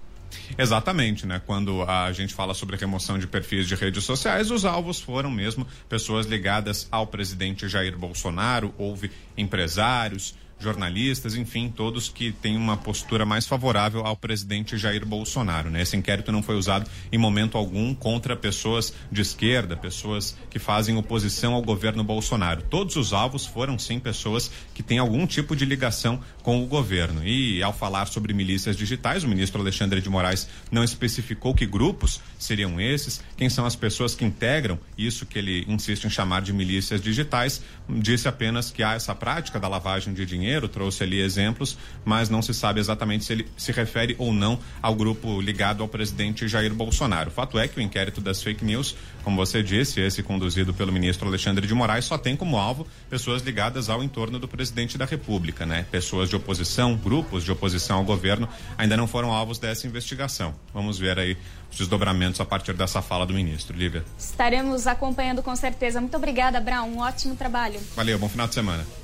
Exatamente, né? Quando a gente fala sobre remoção de perfis de redes sociais, os alvos foram mesmo pessoas ligadas ao presidente Jair Bolsonaro, houve empresários, jornalistas, enfim, todos que têm uma postura mais favorável ao presidente Jair Bolsonaro. Né? Esse inquérito não foi usado em momento algum contra pessoas de esquerda, pessoas que fazem oposição ao governo Bolsonaro. Todos os alvos foram, sim, pessoas que têm algum tipo de ligação com o governo. E ao falar sobre milícias digitais, o ministro Alexandre de Moraes não especificou que grupos seriam esses, quem são as pessoas que integram isso que ele insiste em chamar de milícias digitais, disse apenas que há essa prática da lavagem de dinheiro Trouxe ali exemplos, mas não se sabe exatamente se ele se refere ou não ao grupo ligado ao presidente Jair Bolsonaro. Fato é que o inquérito das fake news, como você disse, esse conduzido pelo ministro Alexandre de Moraes, só tem como alvo pessoas ligadas ao entorno do presidente da República, né? Pessoas de oposição, grupos de oposição ao governo, ainda não foram alvos dessa investigação. Vamos ver aí os desdobramentos a partir dessa fala do ministro. Lívia. Estaremos acompanhando com certeza. Muito obrigada, Brown. Um ótimo trabalho. Valeu, bom final de semana.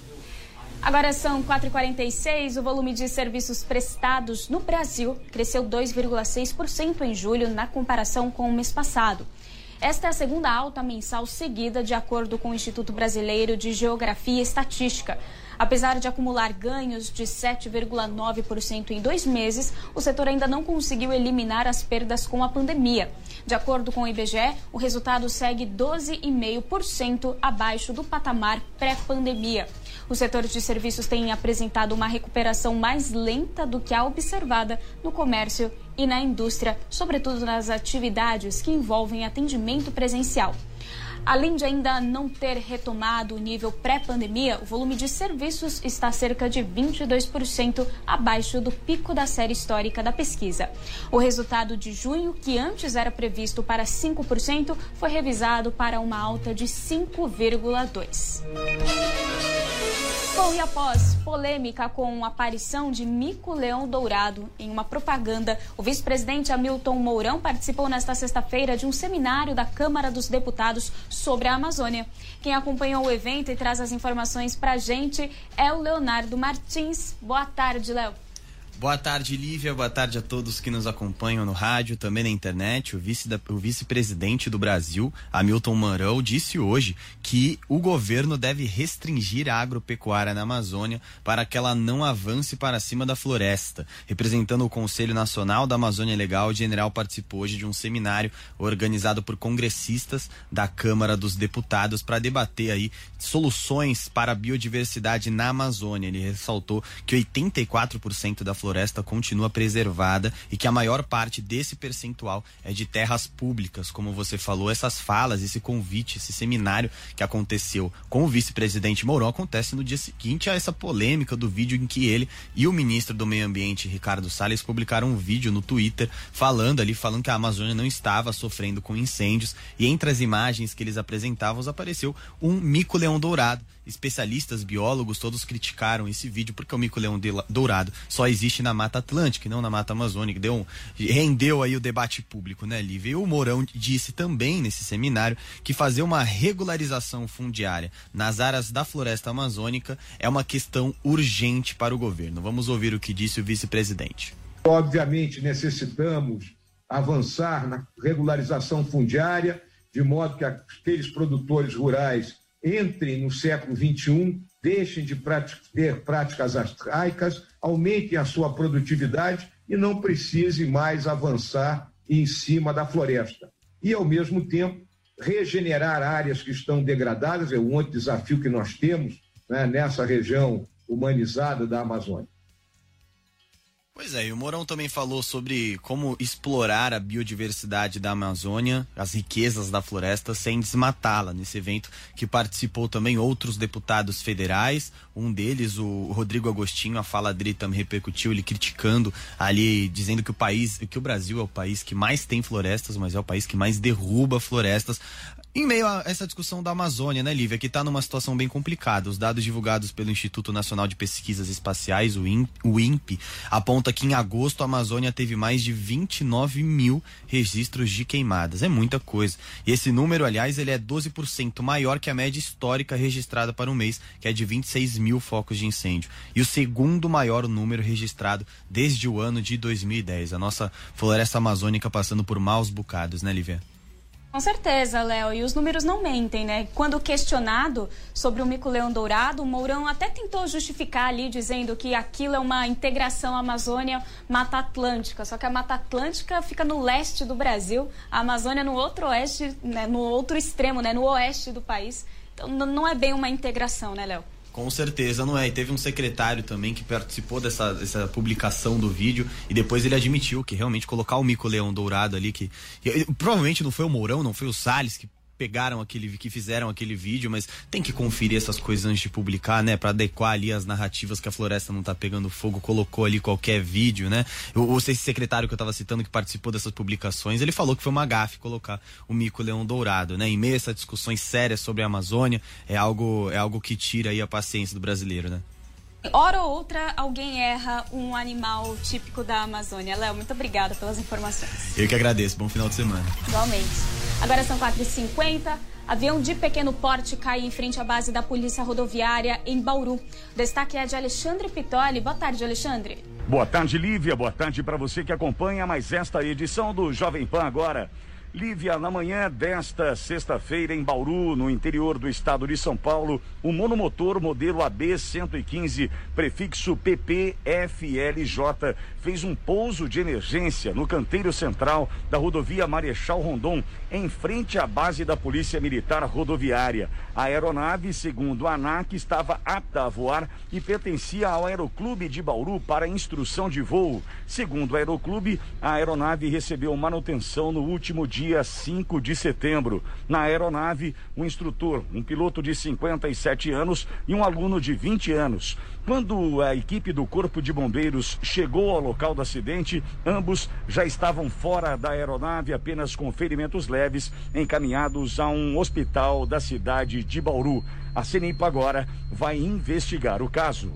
Agora são 4h46. O volume de serviços prestados no Brasil cresceu 2,6% em julho na comparação com o mês passado. Esta é a segunda alta mensal seguida, de acordo com o Instituto Brasileiro de Geografia e Estatística. Apesar de acumular ganhos de 7,9% em dois meses, o setor ainda não conseguiu eliminar as perdas com a pandemia. De acordo com o IBGE, o resultado segue 12,5% abaixo do patamar pré-pandemia. O setor de serviços tem apresentado uma recuperação mais lenta do que a observada no comércio e na indústria, sobretudo nas atividades que envolvem atendimento presencial. Além de ainda não ter retomado o nível pré-pandemia, o volume de serviços está cerca de 22% abaixo do pico da série histórica da pesquisa. O resultado de junho, que antes era previsto para 5%, foi revisado para uma alta de 5,2%. E após polêmica com a aparição de Mico Leão Dourado em uma propaganda, o vice-presidente Hamilton Mourão participou nesta sexta-feira de um seminário da Câmara dos Deputados sobre a Amazônia. Quem acompanhou o evento e traz as informações para a gente é o Leonardo Martins. Boa tarde, Léo. Boa tarde, Lívia. Boa tarde a todos que nos acompanham no rádio, também na internet. O, vice-presidente do Brasil, Hamilton Mourão, disse hoje que o governo deve restringir a agropecuária na Amazônia para que ela não avance para cima da floresta. Representando o Conselho Nacional da Amazônia Legal, o general participou hoje de um seminário organizado por congressistas da Câmara dos Deputados para debater aí soluções para a biodiversidade na Amazônia. Ele ressaltou que 84% da floresta floresta continua preservada e que a maior parte desse percentual é de terras públicas. Como você falou, essas falas, esse convite, esse seminário que aconteceu com o vice-presidente Mourão acontece no dia seguinte a essa polêmica do vídeo em que ele e o ministro do Meio Ambiente, Ricardo Salles, publicaram um vídeo no Twitter falando ali, falando que a Amazônia não estava sofrendo com incêndios e entre as imagens que eles apresentavam apareceu um mico-leão dourado especialistas, biólogos, todos criticaram esse vídeo porque o mico-leão dourado só existe na Mata Atlântica e não na Mata Amazônica. Deu um, rendeu aí o debate público, né, Lívia? E o Mourão disse também nesse seminário que fazer uma regularização fundiária nas áreas da floresta amazônica é uma questão urgente para o governo. Vamos ouvir o que disse o vice-presidente. Obviamente necessitamos avançar na regularização fundiária, de modo que aqueles produtores rurais entrem no século XXI deixem de ter práticas arcaicas, aumentem a sua produtividade e não precise mais avançar em cima da floresta. E, ao mesmo tempo, regenerar áreas que estão degradadas, é um outro desafio que nós temos né, nessa região humanizada da Amazônia. Pois é, e o Mourão também falou sobre como explorar a biodiversidade da Amazônia, as riquezas da floresta, sem desmatá-la. Nesse evento que participou também outros deputados federais, um deles, o Rodrigo Agostinho, a fala dele também repercutiu, ele criticando ali, dizendo que o país, que o Brasil é o país que mais tem florestas, mas é o país que mais derruba florestas. Em meio a essa discussão da Amazônia, né, Lívia, que está numa situação bem complicada. Os dados divulgados pelo Instituto Nacional de Pesquisas Espaciais, o, o INPE, aponta que em agosto a Amazônia teve mais de 29 mil registros de queimadas. É muita coisa. E esse número, aliás, ele é 12% maior que a média histórica registrada para o mês, que é de 26 mil focos de incêndio. E o segundo maior número registrado desde o ano de 2010. A nossa floresta amazônica passando por maus bocados, né, Lívia? Com certeza, Léo. E os números não mentem, né? Quando questionado sobre o mico-leão dourado, o Mourão até tentou justificar ali, dizendo que aquilo é uma integração Amazônia-Mata Atlântica. Só que a Mata Atlântica fica no leste do Brasil, a Amazônia no outro oeste, né? no outro extremo, né? no oeste do país. Então não é bem uma integração, né, Léo? Com certeza, não é. E teve um secretário também que participou dessa, dessa publicação do vídeo e depois ele admitiu que realmente colocar o Mico Leão Dourado ali, que, que provavelmente não foi o Mourão, não foi o Salles que pegaram aquele, que fizeram aquele vídeo, mas tem que conferir essas coisas antes de publicar, né? Para adequar ali as narrativas que a floresta não tá pegando fogo, colocou ali qualquer vídeo, né? O, esse secretário que eu tava citando que participou dessas publicações, ele falou que foi uma gafe colocar o mico leão dourado, né? Em meio a essas discussões sérias sobre a Amazônia, é algo, é algo que tira aí a paciência do brasileiro, né? Hora ou outra, alguém erra um animal típico da Amazônia. Léo, muito obrigada pelas informações. Eu que agradeço. Bom final de semana. Igualmente. Agora são 4h50. Avião de pequeno porte cai em frente à base da Polícia Rodoviária em Bauru. O destaque é de Alexandre Pitoli. Boa tarde, Alexandre. Boa tarde, Lívia. Boa tarde para você que acompanha mais esta edição do Jovem Pan agora. Lívia, na manhã desta sexta-feira, em Bauru, no interior do estado de São Paulo, o monomotor modelo AB115, prefixo PPFLJ, fez um pouso de emergência no canteiro central da rodovia Marechal Rondon, em frente à base da Polícia Militar Rodoviária. A aeronave, segundo a ANAC, estava apta a voar e pertencia ao Aeroclube de Bauru para instrução de voo. Segundo o Aeroclube, a aeronave recebeu manutenção no último dia dia 5 de setembro. Na aeronave, um instrutor, um piloto de 57 anos e um aluno de 20 anos. Quando a equipe do Corpo de Bombeiros chegou ao local do acidente, ambos já estavam fora da aeronave, apenas com ferimentos leves, encaminhados a um hospital da cidade de Bauru. A CENIPA agora vai investigar o caso.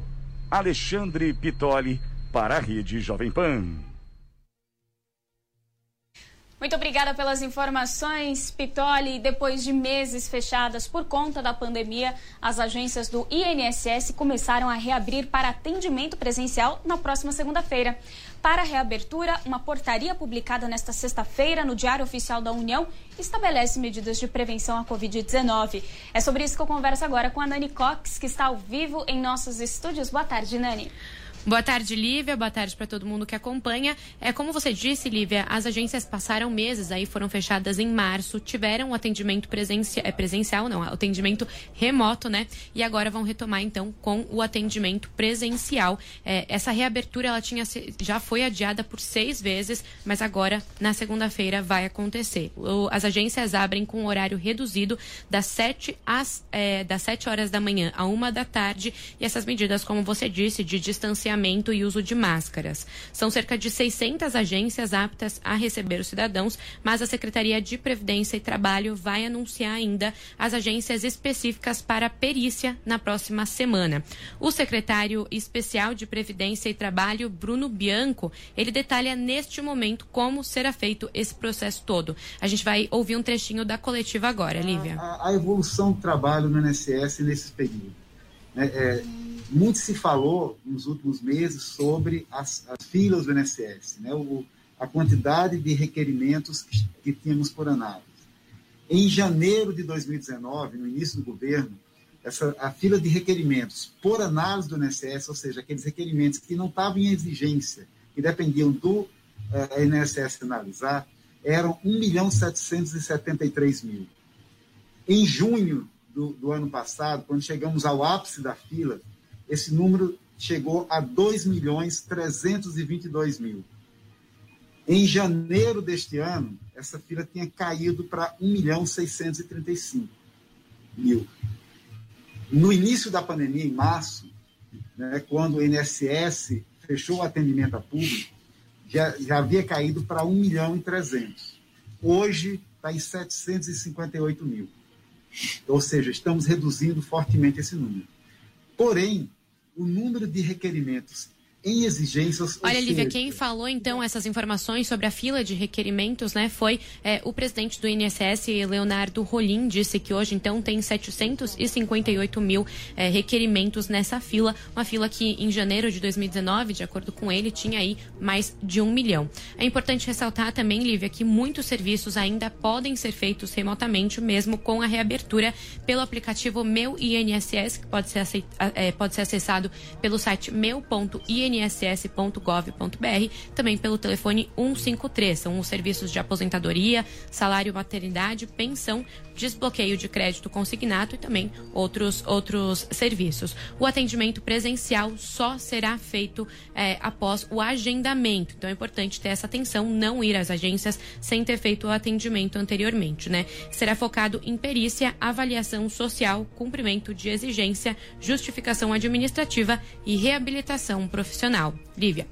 Alexandre Pitoli, para a Rede Jovem Pan. Muito obrigada pelas informações, Pitoli. Depois de meses fechadas por conta da pandemia, as agências do INSS começaram a reabrir para atendimento presencial na próxima segunda-feira. Para a reabertura, uma portaria publicada nesta sexta-feira no Diário Oficial da União estabelece medidas de prevenção à Covid-19. É sobre isso que eu converso agora com a Nani Cox, que está ao vivo em nossos estúdios. Boa tarde, Nani. Boa tarde, Lívia. Boa tarde para todo mundo que acompanha. É como você disse, Lívia, as agências passaram meses aí, foram fechadas em março, tiveram atendimento presencial, é presencial, não, atendimento remoto, né? E agora vão retomar então com o atendimento presencial. É, essa reabertura ela tinha já foi adiada por seis vezes, mas agora na segunda-feira vai acontecer. O, as agências abrem com horário reduzido das sete às é, das sete horas da manhã a uma da tarde e essas medidas, como você disse, de distanciamento distanciamento e uso de máscaras. São cerca de 600 agências aptas a receber os cidadãos, mas a Secretaria de Previdência e Trabalho vai anunciar ainda as agências específicas para perícia na próxima semana. O secretário especial de Previdência e Trabalho, Bruno Bianco, ele detalha neste momento como será feito esse processo todo. A gente vai ouvir um trechinho da coletiva agora, Lívia. A, a evolução do trabalho no INSS nesse período. É, é, muito se falou nos últimos meses sobre as, as filas do INSS, né? o, a quantidade de requerimentos que, que tínhamos por análise. Em janeiro de 2019, no início do governo, essa, a fila de requerimentos por análise do INSS, ou seja, aqueles requerimentos que não estavam em exigência, que dependiam do uh, INSS analisar, eram 1 milhão 773 mil. Em junho do, do ano passado, quando chegamos ao ápice da fila, esse número chegou a 2 milhões 322 mil. Em janeiro deste ano, essa fila tinha caído para 1 milhão 635 mil. No início da pandemia, em março, né, quando o INSS fechou o atendimento a público, já, já havia caído para 1 milhão e 300. Hoje está em 758 mil. Ou seja, estamos reduzindo fortemente esse número. Porém, o número de requerimentos em exigências. Olha, Lívia, quem falou então essas informações sobre a fila de requerimentos, né, foi é, o presidente do INSS, Leonardo Rolim, disse que hoje então tem 758 mil é, requerimentos nessa fila, uma fila que em janeiro de 2019, de acordo com ele, tinha aí mais de um milhão. É importante ressaltar também, Lívia, que muitos serviços ainda podem ser feitos remotamente, mesmo com a reabertura pelo aplicativo Meu INSS, que pode ser, é, pode ser acessado pelo site meu.inss inss.gov.br, também pelo telefone 153. São os serviços de aposentadoria, salário maternidade, pensão, desbloqueio de crédito consignado e também outros, outros serviços. O atendimento presencial só será feito é, após o agendamento. Então é importante ter essa atenção, não ir às agências sem ter feito o atendimento anteriormente, né? Será focado em perícia, avaliação social, cumprimento de exigência, justificação administrativa e reabilitação profissional. Lívia.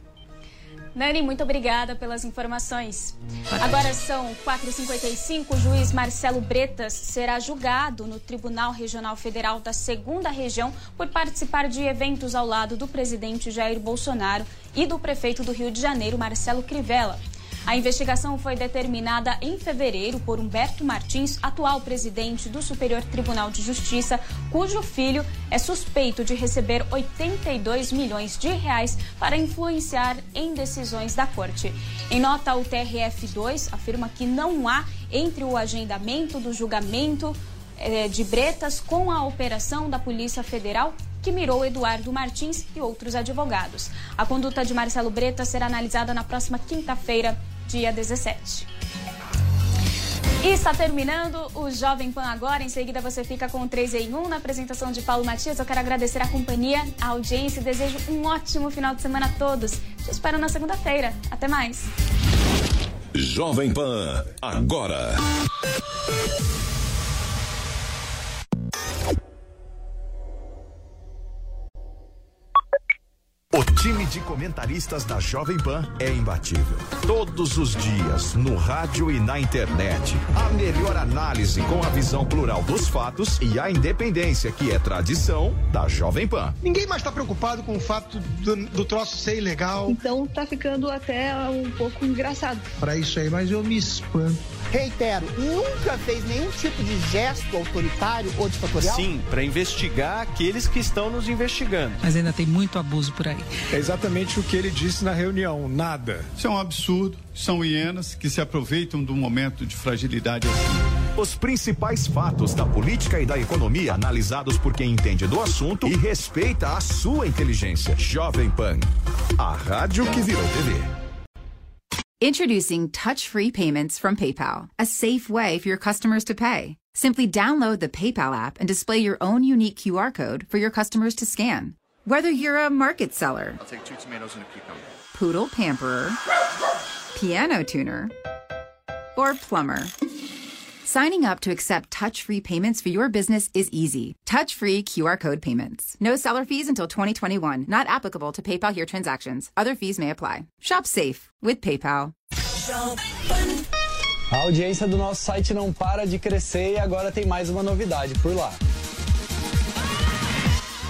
Nani, muito obrigada pelas informações. Agora são 4h55. O juiz Marcelo Bretas será julgado no Tribunal Regional Federal da Segunda Região por participar de eventos ao lado do presidente Jair Bolsonaro e do prefeito do Rio de Janeiro, Marcelo Crivella. A investigação foi determinada em fevereiro por Humberto Martins, atual presidente do Superior Tribunal de Justiça, cujo filho é suspeito de receber 82 milhões de reais para influenciar em decisões da corte. Em nota, o TRF2 afirma que não há entre o agendamento do julgamento eh, de Bretas com a operação da Polícia Federal que mirou Eduardo Martins e outros advogados. A conduta de Marcelo Bretas será analisada na próxima quinta-feira dia 17. E está terminando o Jovem Pan agora. Em seguida você fica com o 3 em 1 na apresentação de Paulo Matias. Eu quero agradecer a companhia, a audiência e desejo um ótimo final de semana a todos. Te espero na segunda-feira. Até mais. Jovem Pan agora. Time de comentaristas da Jovem Pan é imbatível. Todos os dias, no rádio e na internet. A melhor análise com a visão plural dos fatos e a independência, que é tradição da Jovem Pan. Ninguém mais está preocupado com o fato do, do, troço ser ilegal. Então tá ficando até um pouco engraçado. Para isso aí, mas eu me espanto reitero, nunca fez nenhum tipo de gesto autoritário ou ditatorial? Sim, para investigar aqueles que estão nos investigando. Mas ainda tem muito abuso por aí. É exatamente o que ele disse na reunião: nada. Isso é um absurdo. São hienas que se aproveitam do momento de fragilidade assim. Os principais fatos da política e da economia analisados por quem entende do assunto e respeita a sua inteligência. Jovem Pan, a rádio que virou TV. Introducing touch free payments from PayPal, a safe way for your customers to pay. Simply download the PayPal app and display your own unique QR code for your customers to scan. Whether you're a market seller, I'll take two tomatoes and a cucumber, poodle pamperer, piano tuner, or plumber. Signing up to accept touch free payments for your business is easy. Touch free QR code payments. No seller fees until 2021. Not applicable to PayPal here transactions. Other fees may apply. Shop safe with PayPal. A audiência do nosso site não para de crescer e agora tem mais uma novidade por lá.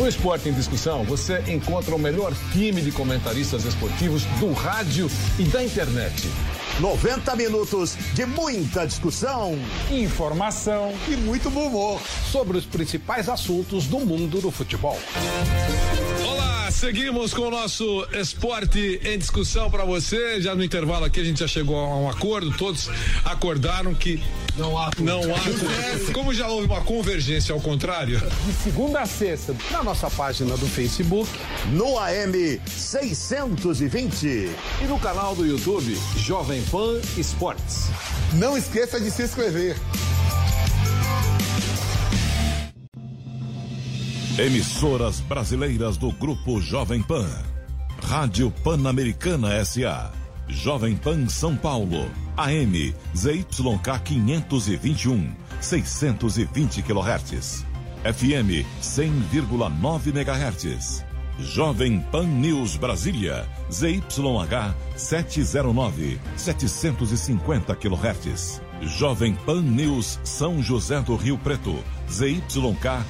No Esporte em Discussão, você encontra o melhor time de comentaristas esportivos do rádio e da internet. 90 minutos de muita discussão, informação e muito bom humor sobre os principais assuntos do mundo do futebol. Seguimos com o nosso esporte em discussão para você. Já no intervalo aqui a gente já chegou a um acordo, todos acordaram que não há não há como já houve uma convergência ao contrário. De segunda a sexta, na nossa página do Facebook, no AM 620 e no canal do YouTube Jovem Pan Esportes. Não esqueça de se inscrever. Emissoras brasileiras do Grupo Jovem Pan. Rádio Pan-Americana SA. Jovem Pan São Paulo. AM ZYK 521, 620 kHz. FM 100,9 MHz. Jovem Pan News Brasília, ZYH 709, 750 kHz. Jovem Pan News São José do Rio Preto, ZYK